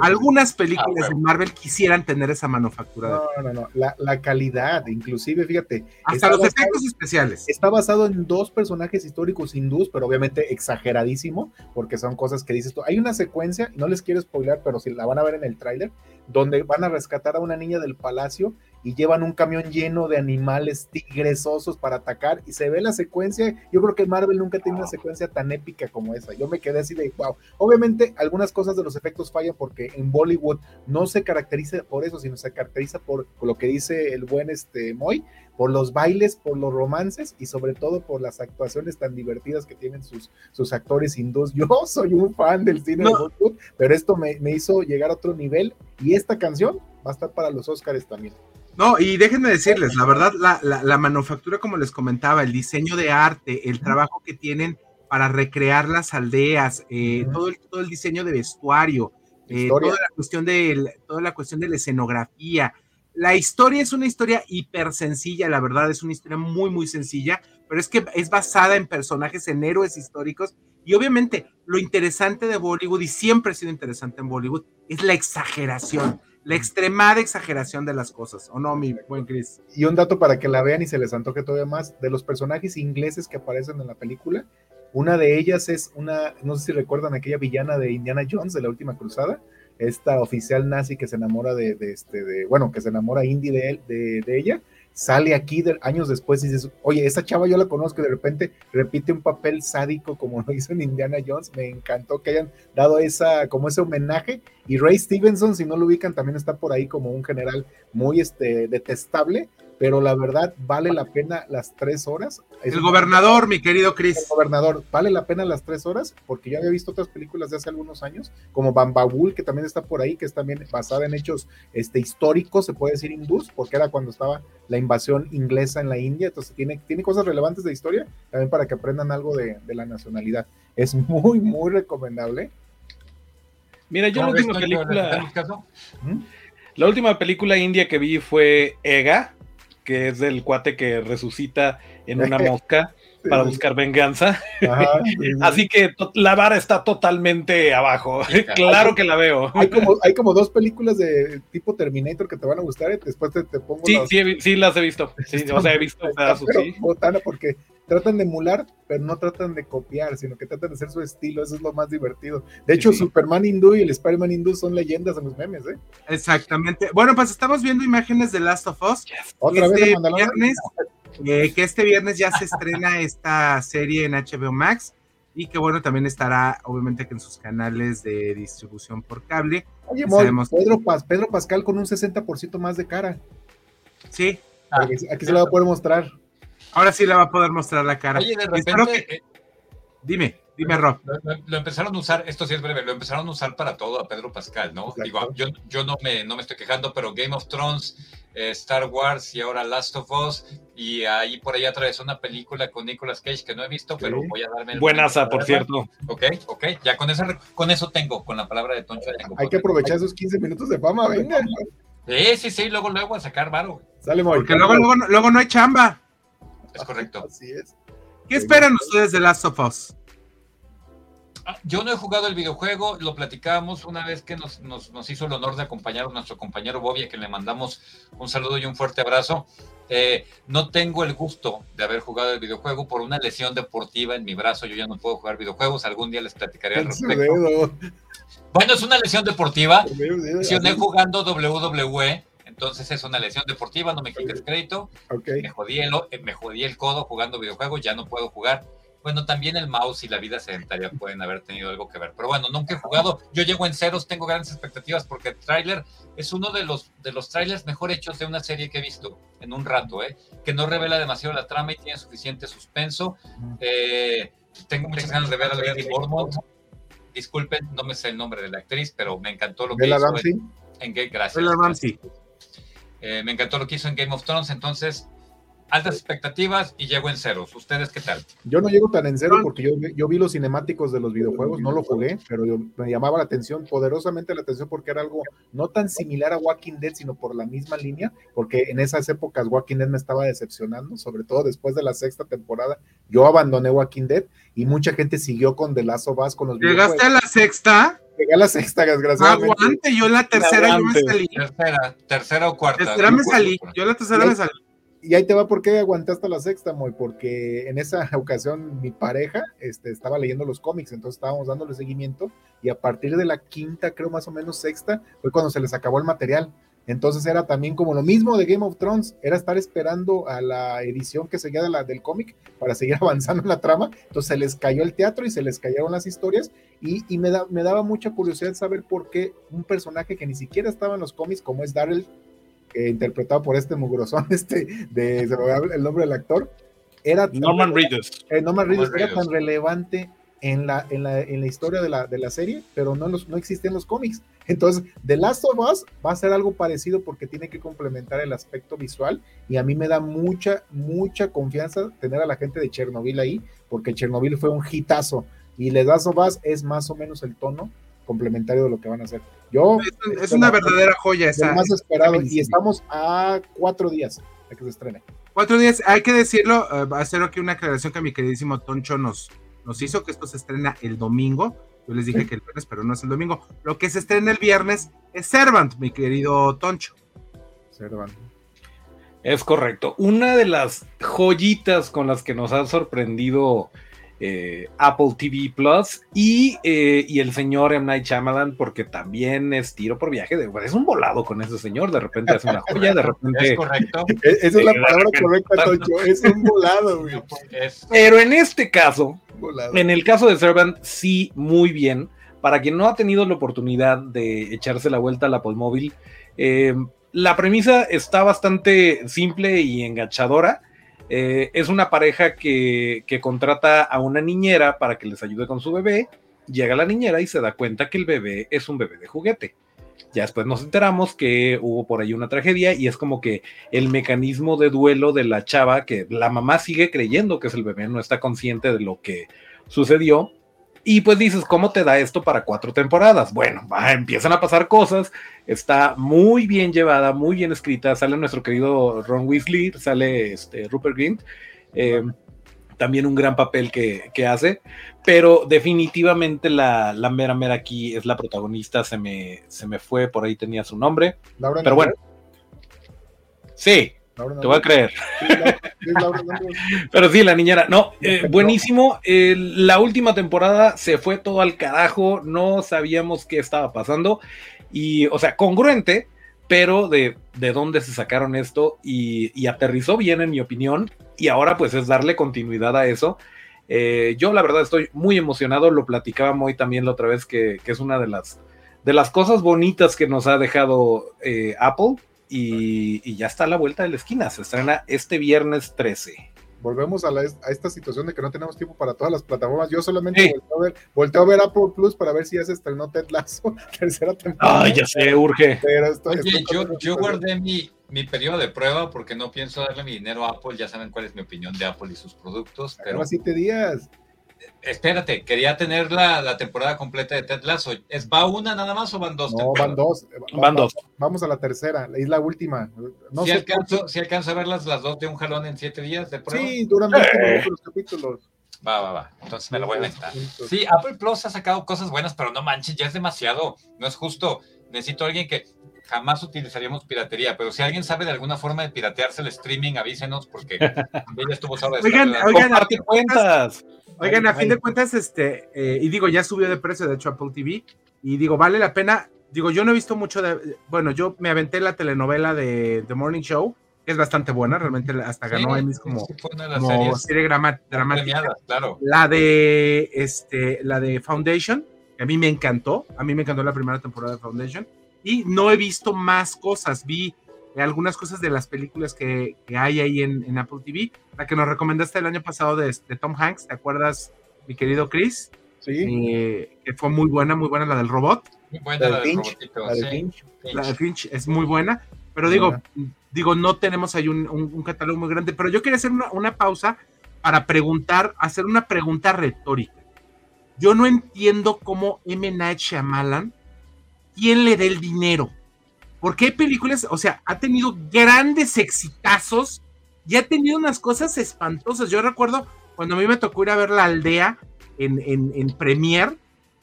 Algunas películas ah, de Marvel quisieran tener esa manufactura. No, no, no, la, calidad, inclusive, fíjate. Hasta los efectos especiales. Está basado en dos personajes históricos hindús, pero obviamente exageradísimo, porque son cosas que dices tú. Hay una secuencia, no les quiero spoiler, pero si la van a ver en el tráiler, donde van a rescatar a una niña del palacio y llevan un camión lleno de animales tigresosos para atacar y se ve la secuencia, yo creo que Marvel nunca tiene una secuencia tan épica como esa, yo me quedé así de wow, obviamente algunas cosas de los efectos fallan porque en Bollywood no se caracteriza por eso, sino se caracteriza por, lo que dice el buen este Moy, por los bailes, por los romances y sobre todo por las actuaciones tan divertidas que tienen sus, sus actores hindús. Yo soy un fan del cine de Bollywood, pero esto me, me hizo llegar a otro nivel y esta canción va a estar para los Oscars también. No, y déjenme decirles, la verdad, la, manufactura, como les comentaba, el diseño de arte, el trabajo que tienen para recrear las aldeas, eh, todo, el, todo el diseño de vestuario, eh, toda la cuestión de toda la cuestión de la escenografía. La historia es una historia hiper sencilla, la verdad, es una historia muy, muy sencilla, pero es que es basada en personajes, en héroes históricos. Y obviamente, lo interesante de Bollywood, y siempre ha sido interesante en Bollywood, es la exageración la extremada exageración de las cosas, ¿o no, mi buen Chris? Y un dato para que la vean y se les antoje todavía más, de los personajes ingleses que aparecen en la película, una de ellas es una, no sé si recuerdan aquella villana de Indiana Jones de la última cruzada, esta oficial nazi que se enamora de, este, de, bueno, que se enamora Indy de, de, de ella, sale aquí años después y dices, oye, esa chava yo la conozco y de repente repite un papel sádico como lo hizo en Indiana Jones. Me encantó que hayan dado esa, como ese homenaje. Y Ray Stevenson, si no lo ubican, también está por ahí como un general muy este, detestable, pero la verdad vale la pena las tres horas. el gobernador, mi querido Chris. El gobernador, vale la pena las tres horas, porque ya había visto otras películas de hace algunos años, como Bambabul, que también está por ahí, que es también basada en hechos este, históricos, se puede decir hindús, porque era cuando estaba la invasión inglesa en la India, entonces tiene, tiene cosas relevantes de historia, también para que aprendan algo de, la nacionalidad. Es muy, muy recomendable. Mira, yo la última película... ¿Mm? La última película india que vi fue Ega, que es del cuate que resucita en una mosca para buscar venganza. Así que la vara está totalmente abajo. claro que la veo. Hay como, hay como dos películas de tipo Terminator que te van a gustar. ¿eh? Después te, pongo. Sí, sí, las he visto. Sí, o sea, he visto pedazos. Sí. Botana porque tratan de emular, pero no tratan de copiar, sino que tratan de hacer su estilo. Eso es lo más divertido. De hecho, Superman hindú y el Spider-Man hindú son leyendas en los memes, ¿eh? Exactamente. Bueno, pues estamos viendo imágenes de Last of Us. Otra vez este viernes, eh, que este viernes ya se estrena esta serie en HBO Max y que bueno, también estará obviamente que en sus canales de distribución por cable. Oye, Pedro, Pedro Pascal con un 60% más de cara. Sí. aquí se lo va a poder mostrar. Ahora sí le va a poder mostrar la cara. Oye, de repente. Eh, dime, dime, Rob. Lo, empezaron a usar, esto sí es breve, lo empezaron a usar para todo a Pedro Pascal, ¿no? Digo, yo, yo no, me, no me estoy quejando, pero Game of Thrones, eh, Star Wars y ahora Last of Us, y ahí por ahí atravesó una película con Nicolas Cage que no he visto, pero voy a darme. Buenaza, por cierto. Ok, ok, ya con, esa, con eso tengo, con la palabra de Toncho. Tengo, Hay que aprovechar esos 15 minutos de fama, venga. Sí, sí, sí, luego, luego a sacar varo. Sale, Porque luego, luego, luego no hay chamba. Es correcto. Así es. ¿Qué esperan ustedes de Last of Us? Ah, yo no he jugado el videojuego, lo platicábamos una vez que nos, hizo el honor de acompañar a nuestro compañero Bobby, a quien le mandamos un saludo y un fuerte abrazo. Eh, no tengo el gusto de haber jugado el videojuego por una lesión deportiva en mi brazo. Yo ya no puedo jugar videojuegos. Algún día les platicaré al respecto. Bueno, es una lesión deportiva. Lesioné jugando WWE entonces es una lesión deportiva, no me quites crédito. Me, jodí el, me jodí el codo jugando videojuegos, ya no puedo jugar. Bueno, también el mouse y la vida sedentaria pueden haber tenido algo que ver. Pero bueno, nunca he jugado. Yo llego en ceros, tengo grandes expectativas porque el tráiler es uno de los, de los trailers mejor hechos de una serie que he visto en un rato, ¿eh? que no revela demasiado la trama y tiene suficiente suspenso. Eh, tengo muchas ganas de ver a Lady Bournemouth. Disculpen, no me sé el nombre de la actriz, pero me encantó lo que Bella hizo Ramsey. en, en Game Gracias. Bella Ramsey. Eh, me encantó lo que hizo en Game of Thrones, entonces altas expectativas y llego en ceros. ¿Ustedes qué tal? Yo no llego tan en cero porque yo, yo vi los cinemáticos de los videojuegos, no lo jugué, pero yo- me llamaba la atención, poderosamente la atención porque era algo no tan similar a Walking Dead, sino por la misma línea, porque en esas épocas Walking Dead me estaba decepcionando, sobre todo después de la sexta temporada. Yo abandoné Walking Dead y mucha gente siguió con The Last of Us con los ¿Llegaste a videojuegos. la sexta? Llegué a la sexta, desgraciadamente. Aguante, yo en la tercera yo me salí. Tercera, tercera o cuarta. Tercera me salí. Yo en la tercera me salí. Y ahí te va por qué aguanté hasta la sexta, Moy, porque en esa ocasión mi pareja este, estaba leyendo los cómics, entonces estábamos dándole seguimiento y a partir de la quinta, creo más o menos sexta, fue cuando se les acabó el material. Entonces era también como lo mismo de Game of Thrones, era estar esperando a la edición que seguía de la, del cómic para seguir avanzando en la trama. Entonces se les cayó el teatro y se les cayeron las historias y, y me, da- me daba mucha curiosidad saber por qué un personaje que ni siquiera estaba en los cómics, como es Daryl, eh, interpretado por este mugrosón, este, de, el nombre del actor, era tan- Norman Reedus. eh, Norman Reedus Norman era Reedus. tan relevante en la, en la, en la historia de la, de la serie, pero no, los, no existe en los cómics. Entonces, The Last of Us va a ser algo parecido porque tiene que complementar el aspecto visual y a mí me da mucha, mucha confianza tener a la gente de Chernobyl ahí, porque Chernobyl fue un hitazo y The Last of Us es más o menos el tono complementario de lo que van a hacer. Yo Es, es una verdadera joya esa. más esperado y estamos a cuatro días de que se estrene. Cuatro días, hay que decirlo, eh, hacer aquí una aclaración que mi queridísimo Toncho nos, nos hizo, que esto se estrena el domingo. Yo les dije que el viernes, pero no es el domingo. Lo que se estrena el viernes es Servant, mi querido Toncho. Servan. Es correcto. Una de las joyitas con las que nos ha sorprendido eh, Apple TV Plus y, eh, y el señor M. Night Shyamalan, porque también es tiro por viaje. De, es un volado con ese señor. De repente hace una joya, de Es repente. correcto. E- Esa es la palabra correcta, Tocho. Es un volado, güey. Es, Pero en este caso, En el caso de Servant, sí, muy bien. Para quien no ha tenido la oportunidad de echarse la vuelta al Apple Móvil, eh, la premisa está bastante simple y enganchadora. Eh, es una pareja que contrata a una niñera para que les ayude con su bebé. Llega la niñera y se da cuenta que el bebé es un bebé de juguete. Ya después nos enteramos que hubo por ahí una tragedia y es como que el mecanismo de duelo de la chava, que la mamá sigue creyendo que es el bebé, no está consciente de lo que sucedió. Y pues dices, ¿cómo te da esto para cuatro temporadas? Bueno, empiezan a pasar cosas, está muy bien llevada, muy bien escrita, sale nuestro querido Ron Weasley, sale este, Rupert Grint, eh, también un gran papel que, que hace, pero definitivamente la, la mera mera aquí es la protagonista, se me, se me fue, por ahí tenía su nombre, Laura pero bueno, sí, Laura te voy a creer. Sí, Laura-. Pero sí, la niñera, no, eh, buenísimo. Eh, la última temporada se fue todo al carajo, no sabíamos qué estaba pasando. Y, o sea, congruente, pero de, de dónde se sacaron esto y, y aterrizó bien, en mi opinión. Y ahora, pues, es darle continuidad a eso. Eh, yo, la verdad, estoy muy emocionado. Lo platicaba muy también la otra vez, que, que es una de las, de las cosas bonitas que nos ha dejado eh, Apple. Y, y ya está a la vuelta de la esquina. Se estrena este viernes 13. Volvemos a, la- a esta situación de que no tenemos tiempo para todas las plataformas. Yo solamente Sí. volteo, a ver, volteo a ver Apple Plus para ver si ya se estrenó Ted Lasso, tercera temporada. Ay, ya sé, urge. Pero estoy, Oye, estoy- yo, yo guardé mi, mi periodo de prueba porque no pienso darle mi dinero a Apple. Ya saben cuál es mi opinión de Apple y sus productos. Pero siete días. espérate, quería tener la, la temporada completa de Ted Lasso. ¿Es, ¿Va una nada más o van dos? No, van dos. Van dos. Vamos a la tercera, es la última. No si, sé alcanzo, si alcanzo a ver las, dos de un jalón en siete días de prueba. Sí, duran 20 Eh. los capítulos. Va, va, va. Entonces me lo voy a. Minutos. Sí, Apple Plus ha sacado cosas buenas, pero no manches, ya es demasiado. No es justo. Necesito a alguien que jamás utilizaríamos piratería, pero si alguien sabe de alguna forma de piratearse el streaming, avísenos porque ella estuvo sobre Oigan, oigan, Comparte cuentas. Oigan, a fin ay. de cuentas, este, eh, y digo, ya subió de precio, de hecho, Apple TV, y digo, vale la pena. Digo, yo no he visto mucho de. Bueno, yo me aventé la telenovela de The Morning Show, que es bastante buena, realmente hasta ganó Sí, Emmys sí, como, como series serie dramática. claro. La de este, la de Foundation, que a mí me encantó, a mí me encantó la primera temporada de Foundation, y no he visto más cosas, vi algunas cosas de las películas que, que hay ahí en, en Apple TV, la que nos recomendaste el año pasado de, de Tom Hanks, ¿te acuerdas, mi querido Chris? Sí, Eh, que fue muy buena, muy buena la del robot, Muy buena La la de del Finch, la de sí, Finch. Finch. la de Finch es muy buena, pero digo. Digo, no tenemos ahí un, un- un catálogo muy grande, pero yo quería hacer una, una pausa para preguntar, hacer una pregunta retórica. Yo no entiendo cómo M. Night Shyamalan, ¿quién le dé el dinero? Porque hay películas, o sea, ha tenido grandes exitazos y ha tenido unas cosas espantosas. Yo recuerdo cuando a mí me tocó ir a ver La Aldea en, en, en Premiere,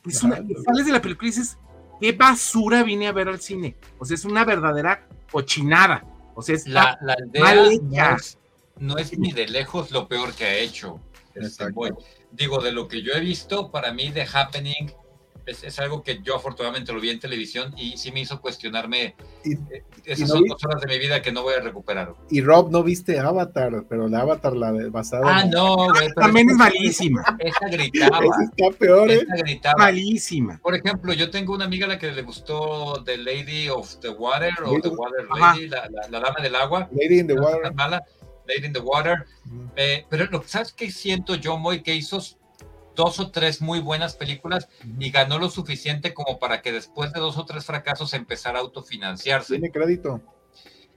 es una- Claro. sales de la película y dices, qué basura vine a ver al cine. O sea, es una verdadera cochinada. O sea, es La, la aldea mal hecha. no es, no es ni de lejos lo peor que ha hecho. Este. Digo, de lo que yo he visto, para mí The Happening es, es algo que yo afortunadamente lo vi en televisión y sí me hizo cuestionarme. Y- eh, esas no son vi- dos horas de mi vida que no voy a recuperar. Y Rob, no viste Avatar, pero la Avatar, la basada Ah, en- no, güey. pero también es esa- malísima, Esa gritaba. Esa está peor, ¿eh? Esa gritaba. malísima. Por ejemplo, yo tengo una amiga a la que le gustó The Lady of the Water o Lady- The Water. Lady, la, la- la dama del agua. Lady in the Water. mala, Lady in the Water. Ujú. Eh, pero lo que sabes que siento yo, Moy, que hizo dos o tres muy buenas películas y ganó lo suficiente como para que después de dos o tres fracasos empezara a autofinanciarse. Tiene crédito.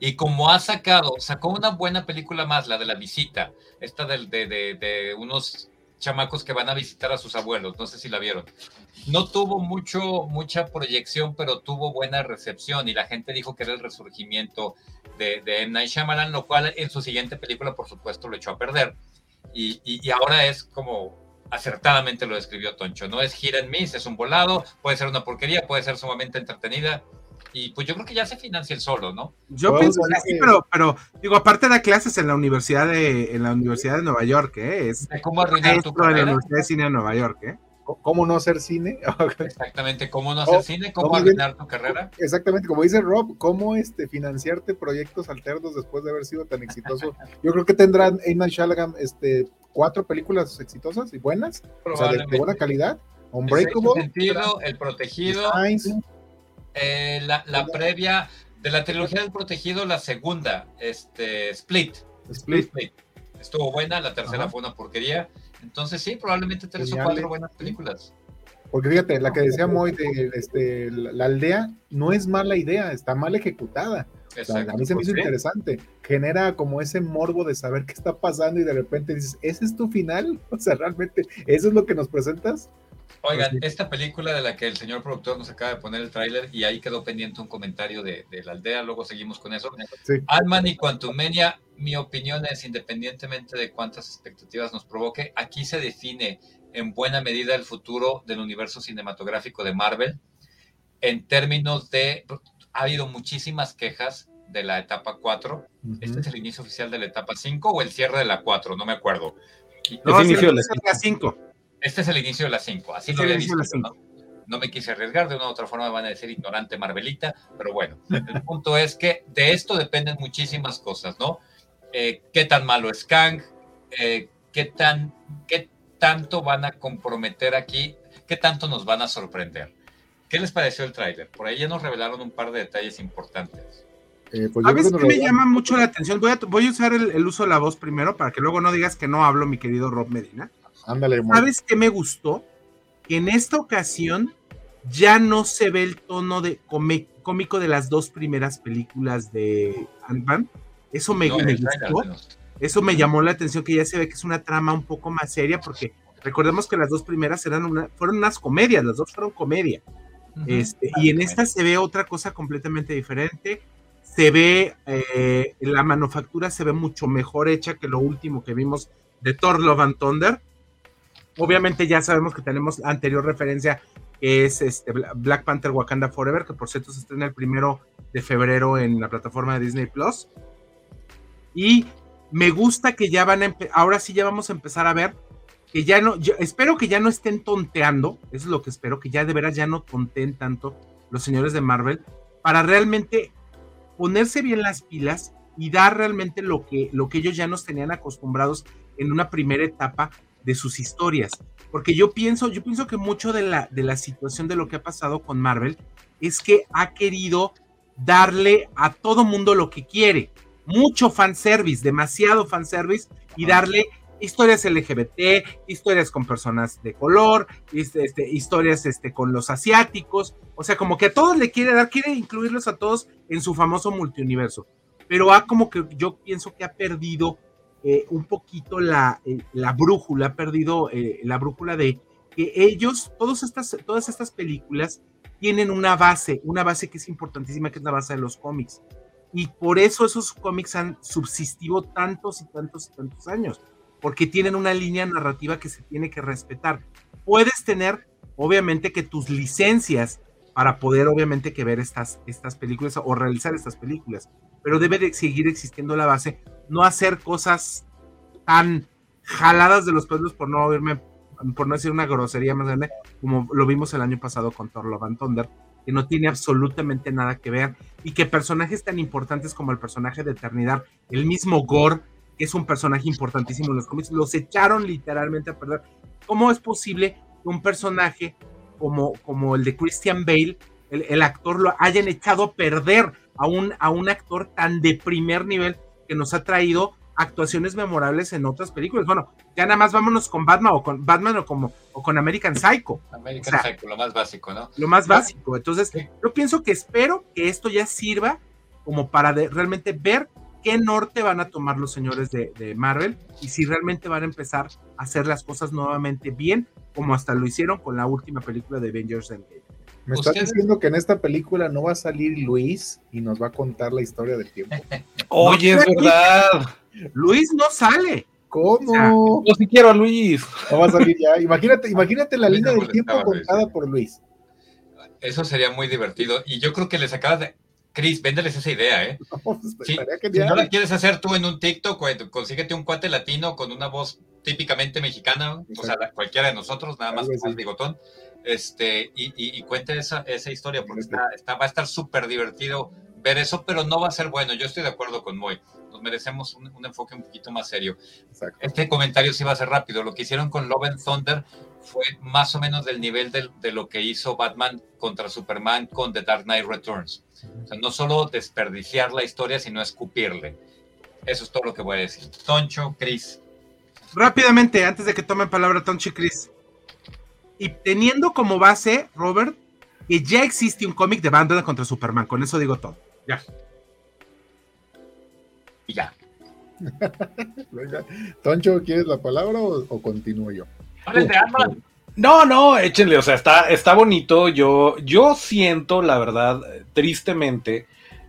Y como ha sacado, sacó una buena película más, la de la visita, esta de, de- de unos chamacos que van a visitar a sus abuelos, no sé si la vieron. No tuvo mucho, mucha proyección, pero tuvo buena recepción y la gente dijo que era el resurgimiento de, de M. Night Shyamalan, lo cual en su siguiente película, por supuesto, lo echó a perder. Y, y- y ahora es como acertadamente lo describió Toncho, no es hit and miss, es un volado, puede ser una porquería, puede ser sumamente entretenida. Y pues yo creo que ya se financia el solo, ¿no? Yo Todos pienso que sí, pero, pero digo, aparte da clases en la Universidad de, en la Universidad de Nueva York, ¿eh? Es de cómo arruinar tu maestro de la carrera. Universidad de Cine de Nueva York, ¿eh? ¿Cómo no hacer cine? Exactamente, cómo no hacer Oh, cine, cómo arruinar tu carrera. Exactamente, como dice Rob, ¿cómo este, financiarte proyectos alternos después de haber sido tan exitoso? Yo creo que tendrán Aidan Shalagan este, cuatro películas exitosas y buenas, o sea, de, buena calidad. El Unbreakable, sentido, el protegido, eh, la, la previa de la trilogía del protegido, la segunda, este, Split. Split. Split. Estuvo buena, la tercera Ajá. fue una porquería. Entonces sí, probablemente tres o cuatro buenas películas. Porque fíjate, la que decía Moy de este, la, aldea no es mala idea, está mal ejecutada. O sea, Exacto. a mí se me hizo ¿sí? interesante. Genera como ese morbo de saber qué está pasando y de repente dices, ¿ese es tu final? O sea, realmente, ¿eso es lo que nos presentas? Oigan, Pues esta película de la que el señor productor nos acaba de poner el tráiler y ahí quedó pendiente un comentario de, de la aldea, luego seguimos con eso. Sí. Alman y Quantumania, mi opinión es, independientemente de cuántas expectativas nos provoque, aquí se define en buena medida el futuro del universo cinematográfico de Marvel en términos de... Ha habido muchísimas quejas de la etapa 4. Este es el inicio oficial de la etapa 5 o el cierre de la 4, no me acuerdo. No, Es sí, inicio de la es las 5. Este es el inicio de las 5, así lo había visto, las ¿no? No me quise arriesgar, de una u otra forma me van a decir ignorante Marvelita, pero bueno, el punto es que de esto dependen muchísimas cosas, ¿no? Eh, ¿Qué tan malo es Kang? Eh, ¿qué, tan, ¿Qué tanto van a comprometer aquí? ¿Qué tanto nos van a sorprender? ¿Qué les pareció el tráiler? Por ahí ya nos revelaron un par de detalles importantes. Eh, pues yo creo ¿Sabes que qué nos me llama mucho la atención? Voy a, voy a usar el, el uso de la voz primero para que luego no digas que no hablo, mi querido Rob Medina. Ándale. ¿Sabes qué me gustó? Que en esta ocasión ya no se ve el tono de cómico de las dos primeras películas de Ant-Man. Eso me, No, gustó. Eso me llamó la atención, que ya se ve que es una trama un poco más seria, porque recordemos que las dos primeras eran una, fueron unas comedias, las dos fueron comedia. Este, y en esta se ve otra cosa completamente diferente. Se ve, eh, la manufactura se ve mucho mejor hecha que lo último que vimos de Thor Love and Thunder. Obviamente ya sabemos que tenemos anterior referencia que es este Bla- Black Panther Wakanda Forever, que por cierto se estrena el primero de febrero en la plataforma de Disney Plus. Y me gusta que ya van a ahora sí ya vamos a empezar a ver que ya no, espero que ya no estén tonteando, eso es lo que espero, que ya de veras ya no tonteen tanto los señores de Marvel, para realmente ponerse bien las pilas y dar realmente lo que, lo que ellos ya nos tenían acostumbrados en una primera etapa de sus historias. Porque yo pienso, yo pienso que mucho de la, de la situación de lo que ha pasado con Marvel es que ha querido darle a todo mundo lo que quiere. Mucho fanservice, demasiado fanservice, y darle historias LGBT, historias con personas de color, este, este, historias este, con los asiáticos, o sea, como que a todos le quiere dar, quiere incluirlos a todos en su famoso multiuniverso, pero ha como que yo pienso que ha perdido eh, un poquito la, eh, la, brújula, ha perdido eh, la brújula de que ellos, todas estas, todas estas películas tienen una base, una base que es importantísima, que es la base de los cómics. Y por eso esos cómics han subsistido tantos y tantos y tantos años porque tienen una línea narrativa que se tiene que respetar. Puedes tener, obviamente, que tus licencias para poder, obviamente, que ver estas, estas películas o realizar estas películas, pero debe de seguir existiendo la base, no hacer cosas tan jaladas de los pelos por no por no decir una grosería más grande, como lo vimos el año pasado con Thor Love and Thunder, que no tiene absolutamente nada que ver, y que personajes tan importantes como el personaje de Eternidad, el mismo Gore, es un personaje importantísimo en los cómics, los echaron literalmente a perder. ¿Cómo es posible que un personaje como, como el de Christian Bale, el, actor, lo hayan echado a perder a un, a un actor tan de primer nivel que nos ha traído actuaciones memorables en otras películas. Bueno, ya nada más vámonos con Batman o con Batman o, como, o con American Psycho. American Psycho, lo más básico, ¿no? Lo más básico. Entonces, yo pienso que espero que esto ya sirva como para realmente ver qué norte van a tomar los señores de, Marvel y si realmente van a empezar hacer las cosas nuevamente bien, como hasta lo hicieron con la última película de Avengers Endgame. ¿Me estás diciendo que en esta película no va a salir Luis y nos va a contar la historia del tiempo? Oye, es verdad. Luis no sale. ¿Cómo? yo sí quiero a Luis. No va a salir ya. Imagínate, imagínate la línea del tiempo contada por Luis. Eso sería muy divertido. Y yo creo que les acabas de Chris, véndeles esa idea, ¿eh? Pues, si, no la quieres hacer tú en un TikTok, consíguete un cuate latino con una voz típicamente mexicana, o sea, cualquiera de nosotros, nada más el bigotón, este, y, y, cuente esa, esa historia, porque está, va a estar súper divertido ver eso, pero no va a ser bueno. Yo estoy de acuerdo con Moy. Nos merecemos un, enfoque un poquito más serio. Este comentario sí va a ser rápido. Lo que hicieron con Love and Thunder fue más o menos del nivel de, de, lo que hizo Batman contra Superman con The Dark Knight Returns. O sea, no solo desperdiciar la historia, sino escupirle. Eso es todo lo que voy a decir. Toncho, Chris. Rápidamente, antes de que tomen palabra Toncho y Chris. Y teniendo como base, Robert, que ya existe un cómic de Batman contra Superman. Con eso digo todo. Ya. Y ya. Toncho, ¿quieres la palabra o, continúo yo? No, no, échenle, o sea, está, está bonito. Yo, yo siento, la verdad, tristemente,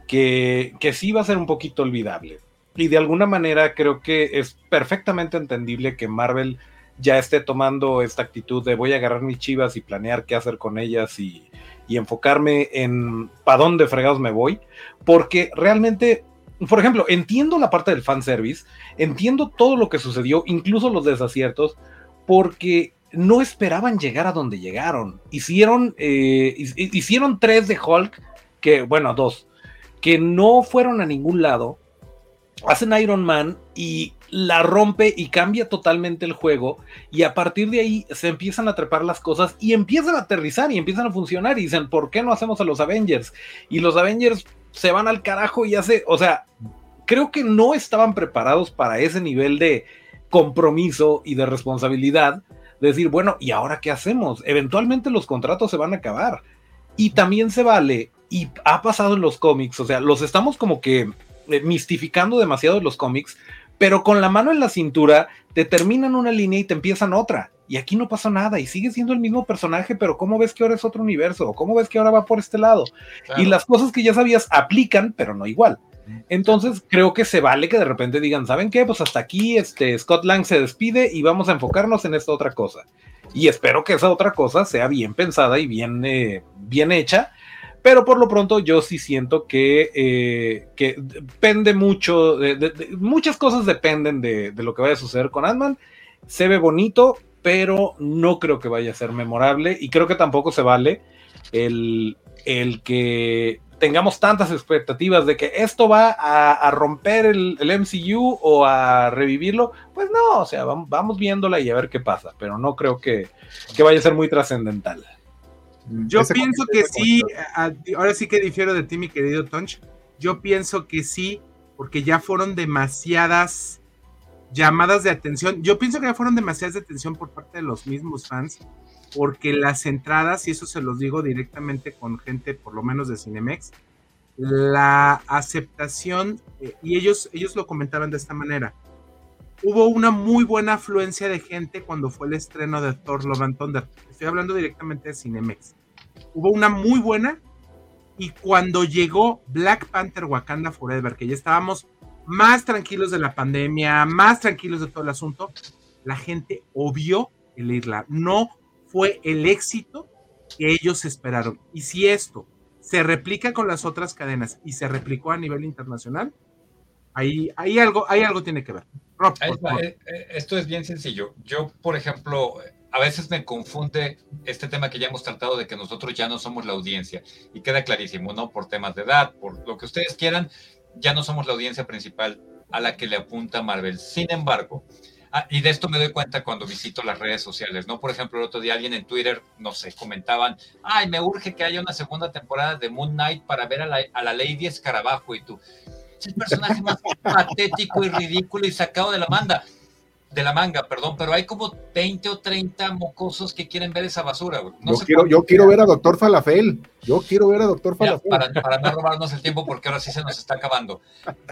que, que sí va a ser un poquito olvidable. Y de alguna manera creo que es perfectamente entendible que Marvel ya esté tomando esta actitud de voy a agarrar mis chivas y planear qué hacer con ellas y, y enfocarme en para dónde fregados me voy, porque realmente, por ejemplo, entiendo la parte del fanservice, entiendo todo lo que sucedió, incluso los desaciertos, porque no esperaban llegar a donde llegaron. Hicieron, eh, hicieron tres de Hulk, que, bueno, dos, que no fueron a ningún lado. Hacen Iron Man y la rompe y cambia totalmente el juego. Y a partir de ahí se empiezan a trepar las cosas y empiezan a aterrizar y empiezan a funcionar. Y dicen, ¿por qué no hacemos a los Avengers? Y los Avengers se van al carajo y hace, o sea, creo que no estaban preparados para ese nivel de compromiso y de responsabilidad decir, bueno, ¿y ahora qué hacemos? Eventualmente los contratos se van a acabar. Y también se vale, y ha pasado en los cómics, o sea, los estamos como que eh, mistificando demasiado los cómics, pero con la mano en la cintura te terminan una línea y te empiezan otra. Y aquí no pasa nada y sigue siendo el mismo personaje, pero ¿cómo ves que ahora es otro universo? ¿O cómo ves que ahora va por este lado? Y las cosas que ya sabías aplican, pero no igual. Entonces creo que se vale que de repente digan, ¿saben qué? Pues hasta aquí este, Scott Lang se despide y vamos a enfocarnos en esta otra cosa. Y espero que esa otra cosa sea bien pensada y bien, eh, bien hecha. Pero por lo pronto yo sí siento que, eh, que depende mucho, de, muchas cosas dependen de, lo que vaya a suceder con Ant-Man. Se ve bonito, pero no creo que vaya a ser memorable y creo que tampoco se vale el, el que tengamos tantas expectativas de que esto va a, romper el, MCU o a revivirlo, pues no, o sea, vamos, viéndola y a ver qué pasa, pero no creo que, vaya a ser muy trascendental. Yo pienso que sí, ahora sí que difiero de ti, mi querido Tonch, yo pienso que sí, porque ya fueron demasiadas llamadas de atención, yo pienso que ya fueron demasiadas de atención por parte de los mismos fans, porque las entradas, y eso se los digo directamente con gente por lo menos de Cinemex, la aceptación, eh, y ellos, ellos lo comentaban de esta manera, hubo una muy buena afluencia de gente cuando fue el estreno de Thor Love and Thunder. Estoy hablando directamente de Cinemex. Hubo una muy buena, y cuando llegó Black Panther Wakanda Forever, que ya estábamos más tranquilos de la pandemia, más tranquilos de todo el asunto, la gente obvió el irla. No fue el éxito que ellos esperaron. Y si esto se replica con las otras cadenas y se replicó a nivel internacional, ahí, ahí algo, hay algo tiene que ver. Eh, eh, esto es bien sencillo. Yo, por ejemplo, a veces me confunde este tema que ya hemos tratado de que nosotros ya no somos la audiencia y queda clarísimo, ¿no? Por temas de edad, por lo que ustedes quieran, ya no somos la audiencia principal a la que le apunta Marvel. Sin embargo, Ah, y de esto me doy cuenta cuando visito las redes sociales, ¿no? Por ejemplo, el otro día alguien en Twitter, no sé, comentaban, ay, me urge que haya una segunda temporada de Moon Knight para ver a la, a la Lady Escarabajo y tú. Es el personaje más patético y ridículo y sacado de la manga, de la manga, perdón, pero hay como 20 o 30 mocosos que quieren ver esa basura, güey. yo, quiero, yo quiero ver a Doctor Falafel, yo quiero ver a Doctor Falafel. para, para no robarnos el tiempo porque ahora sí se nos está acabando.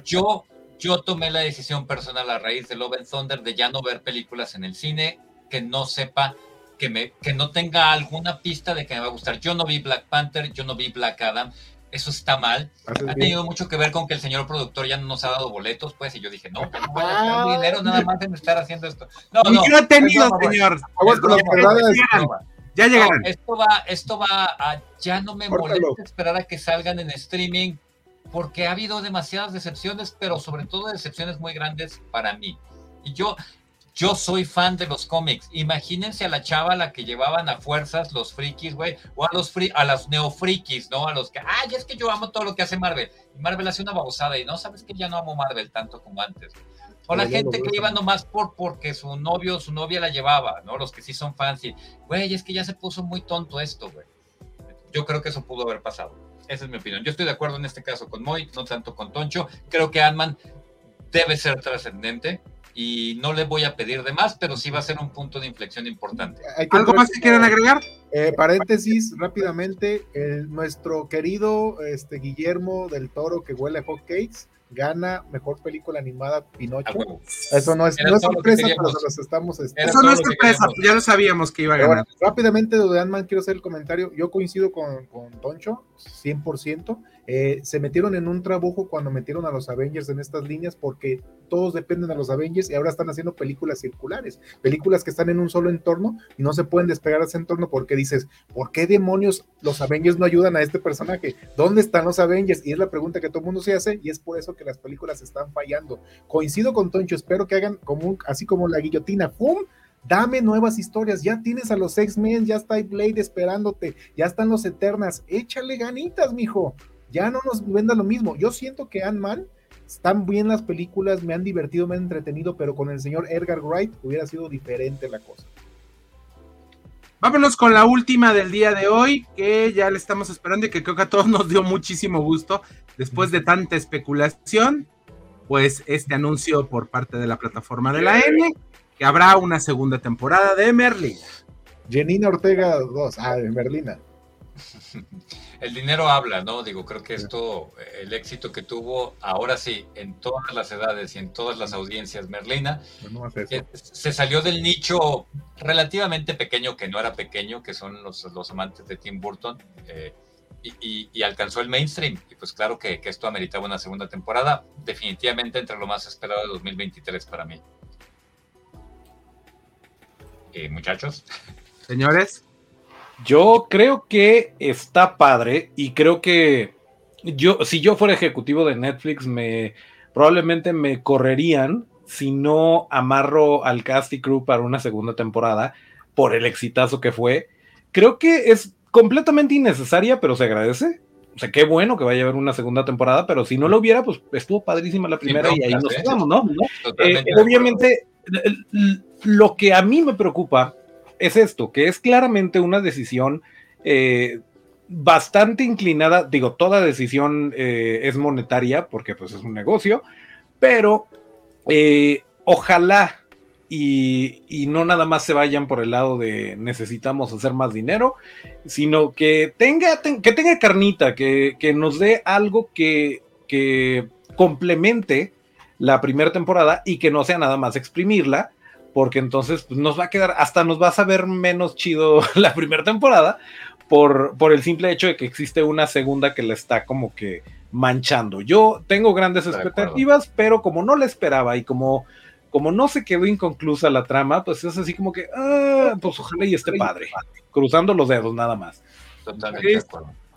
Yo yo tomé la decisión personal a raíz de Love and Thunder de ya no ver películas en el cine que no sepa, que, me, que no tenga alguna pista de que me va a gustar. Yo no vi Black Panther, yo no vi Black Adam, eso está mal. ha tenido mucho que ver con que el señor productor ya no nos ha dado boletos, pues, y yo dije, no, no voy a gastar ah. dinero nada más en estar haciendo esto. No, no. ¿Qué ha tenido, señor? Ya llegaron. esto va, esto va a, ya no me molesta esperar a que salgan en streaming porque ha habido demasiadas decepciones, pero sobre todo decepciones muy grandes para mí. Y yo, yo soy fan de los cómics. Imagínense a la chava a la que llevaban a fuerzas los frikis, güey, o a los a los neofrikis, ¿no? A los que, ay, es que yo amo todo lo que hace Marvel. Y Marvel hace una babosada y no sabes que ya no amo Marvel tanto como antes. O la gente que iba nomás por porque su novio, su novia la llevaba, ¿no? Los que sí son fans y, güey, es que ya se puso muy tonto esto, güey. Yo creo que eso pudo haber pasado. Esa es mi opinión. Yo estoy de acuerdo en este caso con Moy, no tanto con Toncho. Creo que Ant-Man debe ser trascendente y no le voy a pedir de más, pero sí va a ser un punto de inflexión importante. ¿Algo más que quieran agregar? Eh, paréntesis, rápidamente, nuestro querido este, Guillermo del Toro que huele a hot cakes gana mejor película animada Pinocho. Eso no es, no es sorpresa, pero los estamos. Este, Eso no es sorpresa, ya lo sabíamos que iba a ganar. rápidamente, de Ant-Man, quiero hacer el comentario. Yo coincido con, con Toncho, 100%. Eh, se metieron en un trabujo cuando metieron a los Avengers en estas líneas porque todos dependen de los Avengers y ahora están haciendo películas circulares, películas que están en un solo entorno y no se pueden despegar de ese entorno porque dices, ¿por qué demonios los Avengers no ayudan a este personaje? ¿Dónde están los Avengers? Y es la pregunta que todo el mundo se hace y es por eso que las películas están fallando. Coincido con Toncho, espero que hagan como así como la guillotina, ¡pum! Dame nuevas historias, ya tienes a los X-Men, ya está Blade esperándote, ya están los Eternas, échale ganitas, mijo ya no nos venda lo mismo. Yo siento que Ant-Man están bien las películas, me han divertido, me han entretenido, pero con el señor Edgar Wright hubiera sido diferente la cosa. Vámonos con la última del día de hoy, que ya le estamos esperando y que creo que a todos nos dio muchísimo gusto después de tanta especulación. Pues este anuncio por parte de la plataforma de la N, que habrá una segunda temporada de Merlina. Jenina Ortega 2, ah, de Merlina. el dinero habla, ¿no? Digo, creo que esto, el éxito que tuvo, ahora sí, en todas las edades y en todas las audiencias, Merlina, eh, se salió del nicho relativamente pequeño, que no era pequeño, que son los, los amantes de Tim Burton, eh, y, alcanzó el mainstream. Y pues claro que, esto ameritaba una segunda temporada, definitivamente entre lo más esperado de 2023 para mí. Eh, muchachos. Señores. Yo creo que está padre y creo que yo, si yo fuera ejecutivo de Netflix, me probablemente me correrían si no amarro al cast y crew para una segunda temporada por el exitazo que fue. Creo que es completamente innecesaria, pero se agradece. o sea, qué bueno que vaya a haber una segunda temporada, pero si no lo hubiera, pues estuvo padrísima la primera y ahí nos quedamos, ¿no? Eh, obviamente, lo que a mí me preocupa es esto, que es claramente una decisión eh, bastante inclinada, digo, toda decisión eh, es monetaria porque pues es un negocio, pero ojalá y, no nada más se vayan por el lado de necesitamos hacer más dinero, sino que tenga, que tenga carnita, que, nos dé algo que, que complemente la primera temporada y que no sea nada más exprimirla, porque entonces pues, nos va a quedar, hasta nos va a saber menos chido la primera temporada por, por el simple hecho de que existe una segunda que la está como que manchando. Yo tengo grandes expectativas, pero como no la esperaba y como como no se quedó inconclusa la trama, pues es así como que, ah, pues ojalá y esté padre, cruzando los dedos nada más. Totalmente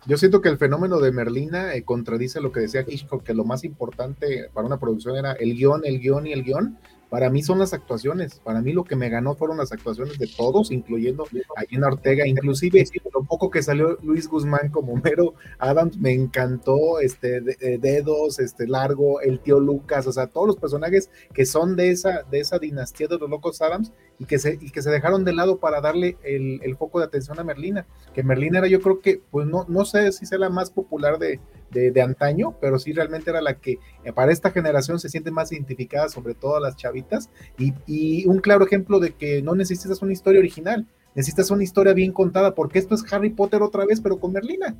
Yo siento que el fenómeno de Merlina eh, contradice lo que decía Hitchcock, que lo más importante para una producción era el guion, el guion y el guion, para mí son las actuaciones. Para mí lo que me ganó fueron las actuaciones de todos, incluyendo a Gina Ortega. Inclusive lo poco que salió Luis Guzmán como mero Adams me encantó. Este de, dedos, este largo, el tío Lucas, o sea, todos los personajes que son de esa de esa dinastía de los locos Adams y que se y que se dejaron de lado para darle el, el foco de atención a Merlina. Que Merlina era, yo creo que, pues no no sé si sea la más popular de de, antaño, pero sí realmente era la que eh, para esta generación se siente más identificada, sobre todo las chavitas, y, un claro ejemplo de que no necesitas una historia original, necesitas una historia bien contada, porque esto es Harry Potter otra vez, pero con Merlina.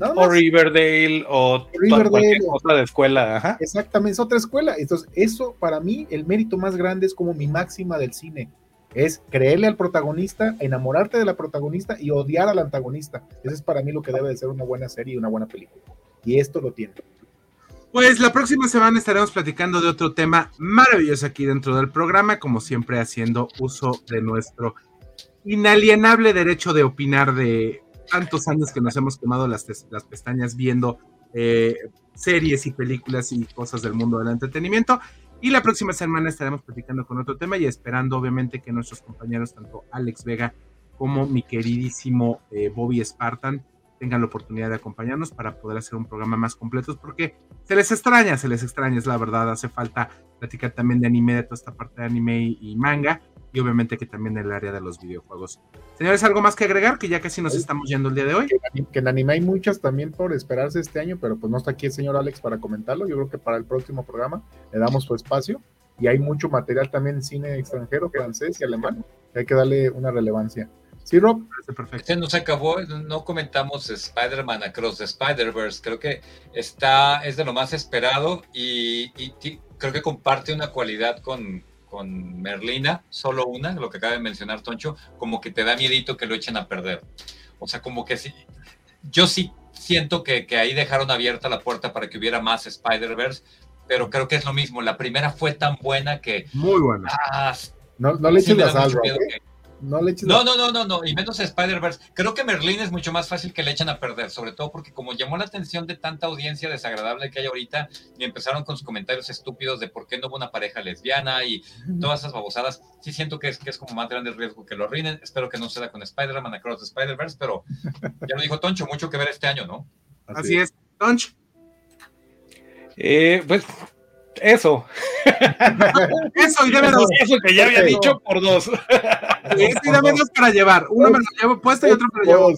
O Riverdale o Riverdale, otra de escuela. Exactamente, es otra escuela. Entonces, eso para mí, el mérito más grande es como mi máxima del cine. Es creerle al protagonista, enamorarte de la protagonista y odiar al antagonista. Eso es para mí lo que debe de ser una buena serie y una buena película y esto lo tiene. Pues la próxima semana estaremos platicando de otro tema maravilloso aquí dentro del programa, como siempre haciendo uso de nuestro inalienable derecho de opinar de tantos años que nos hemos quemado las, las pestañas viendo eh, series y películas y cosas del mundo del entretenimiento. Y la próxima semana estaremos platicando con otro tema y esperando obviamente que nuestros compañeros, tanto Alex Vega como mi queridísimo eh, Bobby Spartan, tengan la oportunidad de acompañarnos para poder hacer un programa más completo, porque se les extraña, se les extraña, es la verdad, hace falta platicar también de anime, de toda esta parte de anime y manga, y obviamente que también el área de los videojuegos. Señores, ¿algo más que agregar? Que ya casi nos estamos yendo el día de hoy. Que en anime hay muchas también por esperarse este año, pero pues no está aquí el señor Alex para comentarlo. Yo creo que para el próximo programa le damos su espacio. Y hay mucho material también en cine extranjero, francés y alemán. hay que darle una relevancia. Sí, Rob. Perfecto. Se nos acabó, no comentamos Spider-Man Across the Spider-Verse. Creo que está, es de lo más esperado y, creo que comparte una cualidad con, con Merlina, solo una, lo que acaba de mencionar Toncho, como que te da miedito que lo echen a perder. O sea, como que sí, yo sí siento que, ahí dejaron abierta la puerta para que hubiera más Spider-Verse, pero creo que es lo mismo. La primera fue tan buena que... Muy buena. Ah, no, le echen la sal, no le No, no, no, no, no, y menos Spider-Verse. Creo que Merlín es mucho más fácil que le echen a perder, sobre todo porque como llamó la atención de tanta audiencia desagradable que hay ahorita, y empezaron con sus comentarios estúpidos de por qué no hubo una pareja lesbiana y todas esas babosadas, sí siento que es, que es como más grande el riesgo que lo arruinen. Espero que no sea con Spider-Man Across the Spider-Verse, pero ya lo dijo Toncho, mucho que ver este año, ¿no? Así, es. Toncho. Eh, pues eso. Eso, y dame dos. Eso que ya había dicho por dos. Eso, y dame dos para llevar. Uno me lo llevo puesto y otro me lo llevo.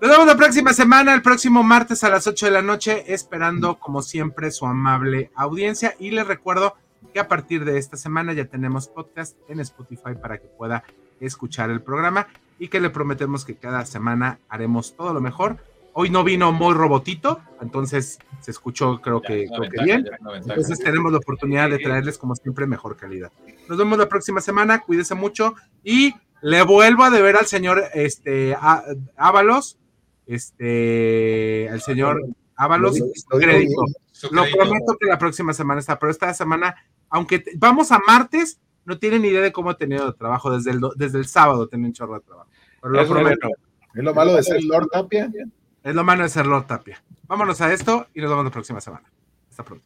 Nos vemos la próxima semana, el próximo martes a las 8 de la noche, esperando como siempre su amable audiencia. Y les recuerdo que a partir de esta semana ya tenemos podcast en Spotify para que pueda escuchar el programa y que le prometemos que cada semana haremos todo lo mejor Hoy no vino muy robotito, entonces se escuchó creo que, bien. entonces tenemos la oportunidad de traerles como siempre mejor calidad. Nos vemos la próxima semana, cuídese mucho y le vuelvo a deber al señor este Ábalos, este al señor Ábalos crédito. Lo prometo que la próxima semana está, pero esta semana, aunque vamos a martes, no tienen ni idea de cómo he tenido trabajo desde el, desde el sábado, tengo un chorro de trabajo. Pero lo prometo. Es lo malo de ser Lord Tapia. Es lo malo de Charlotte Tapia. Vámonos a esto y nos vemos la próxima semana. Hasta pronto.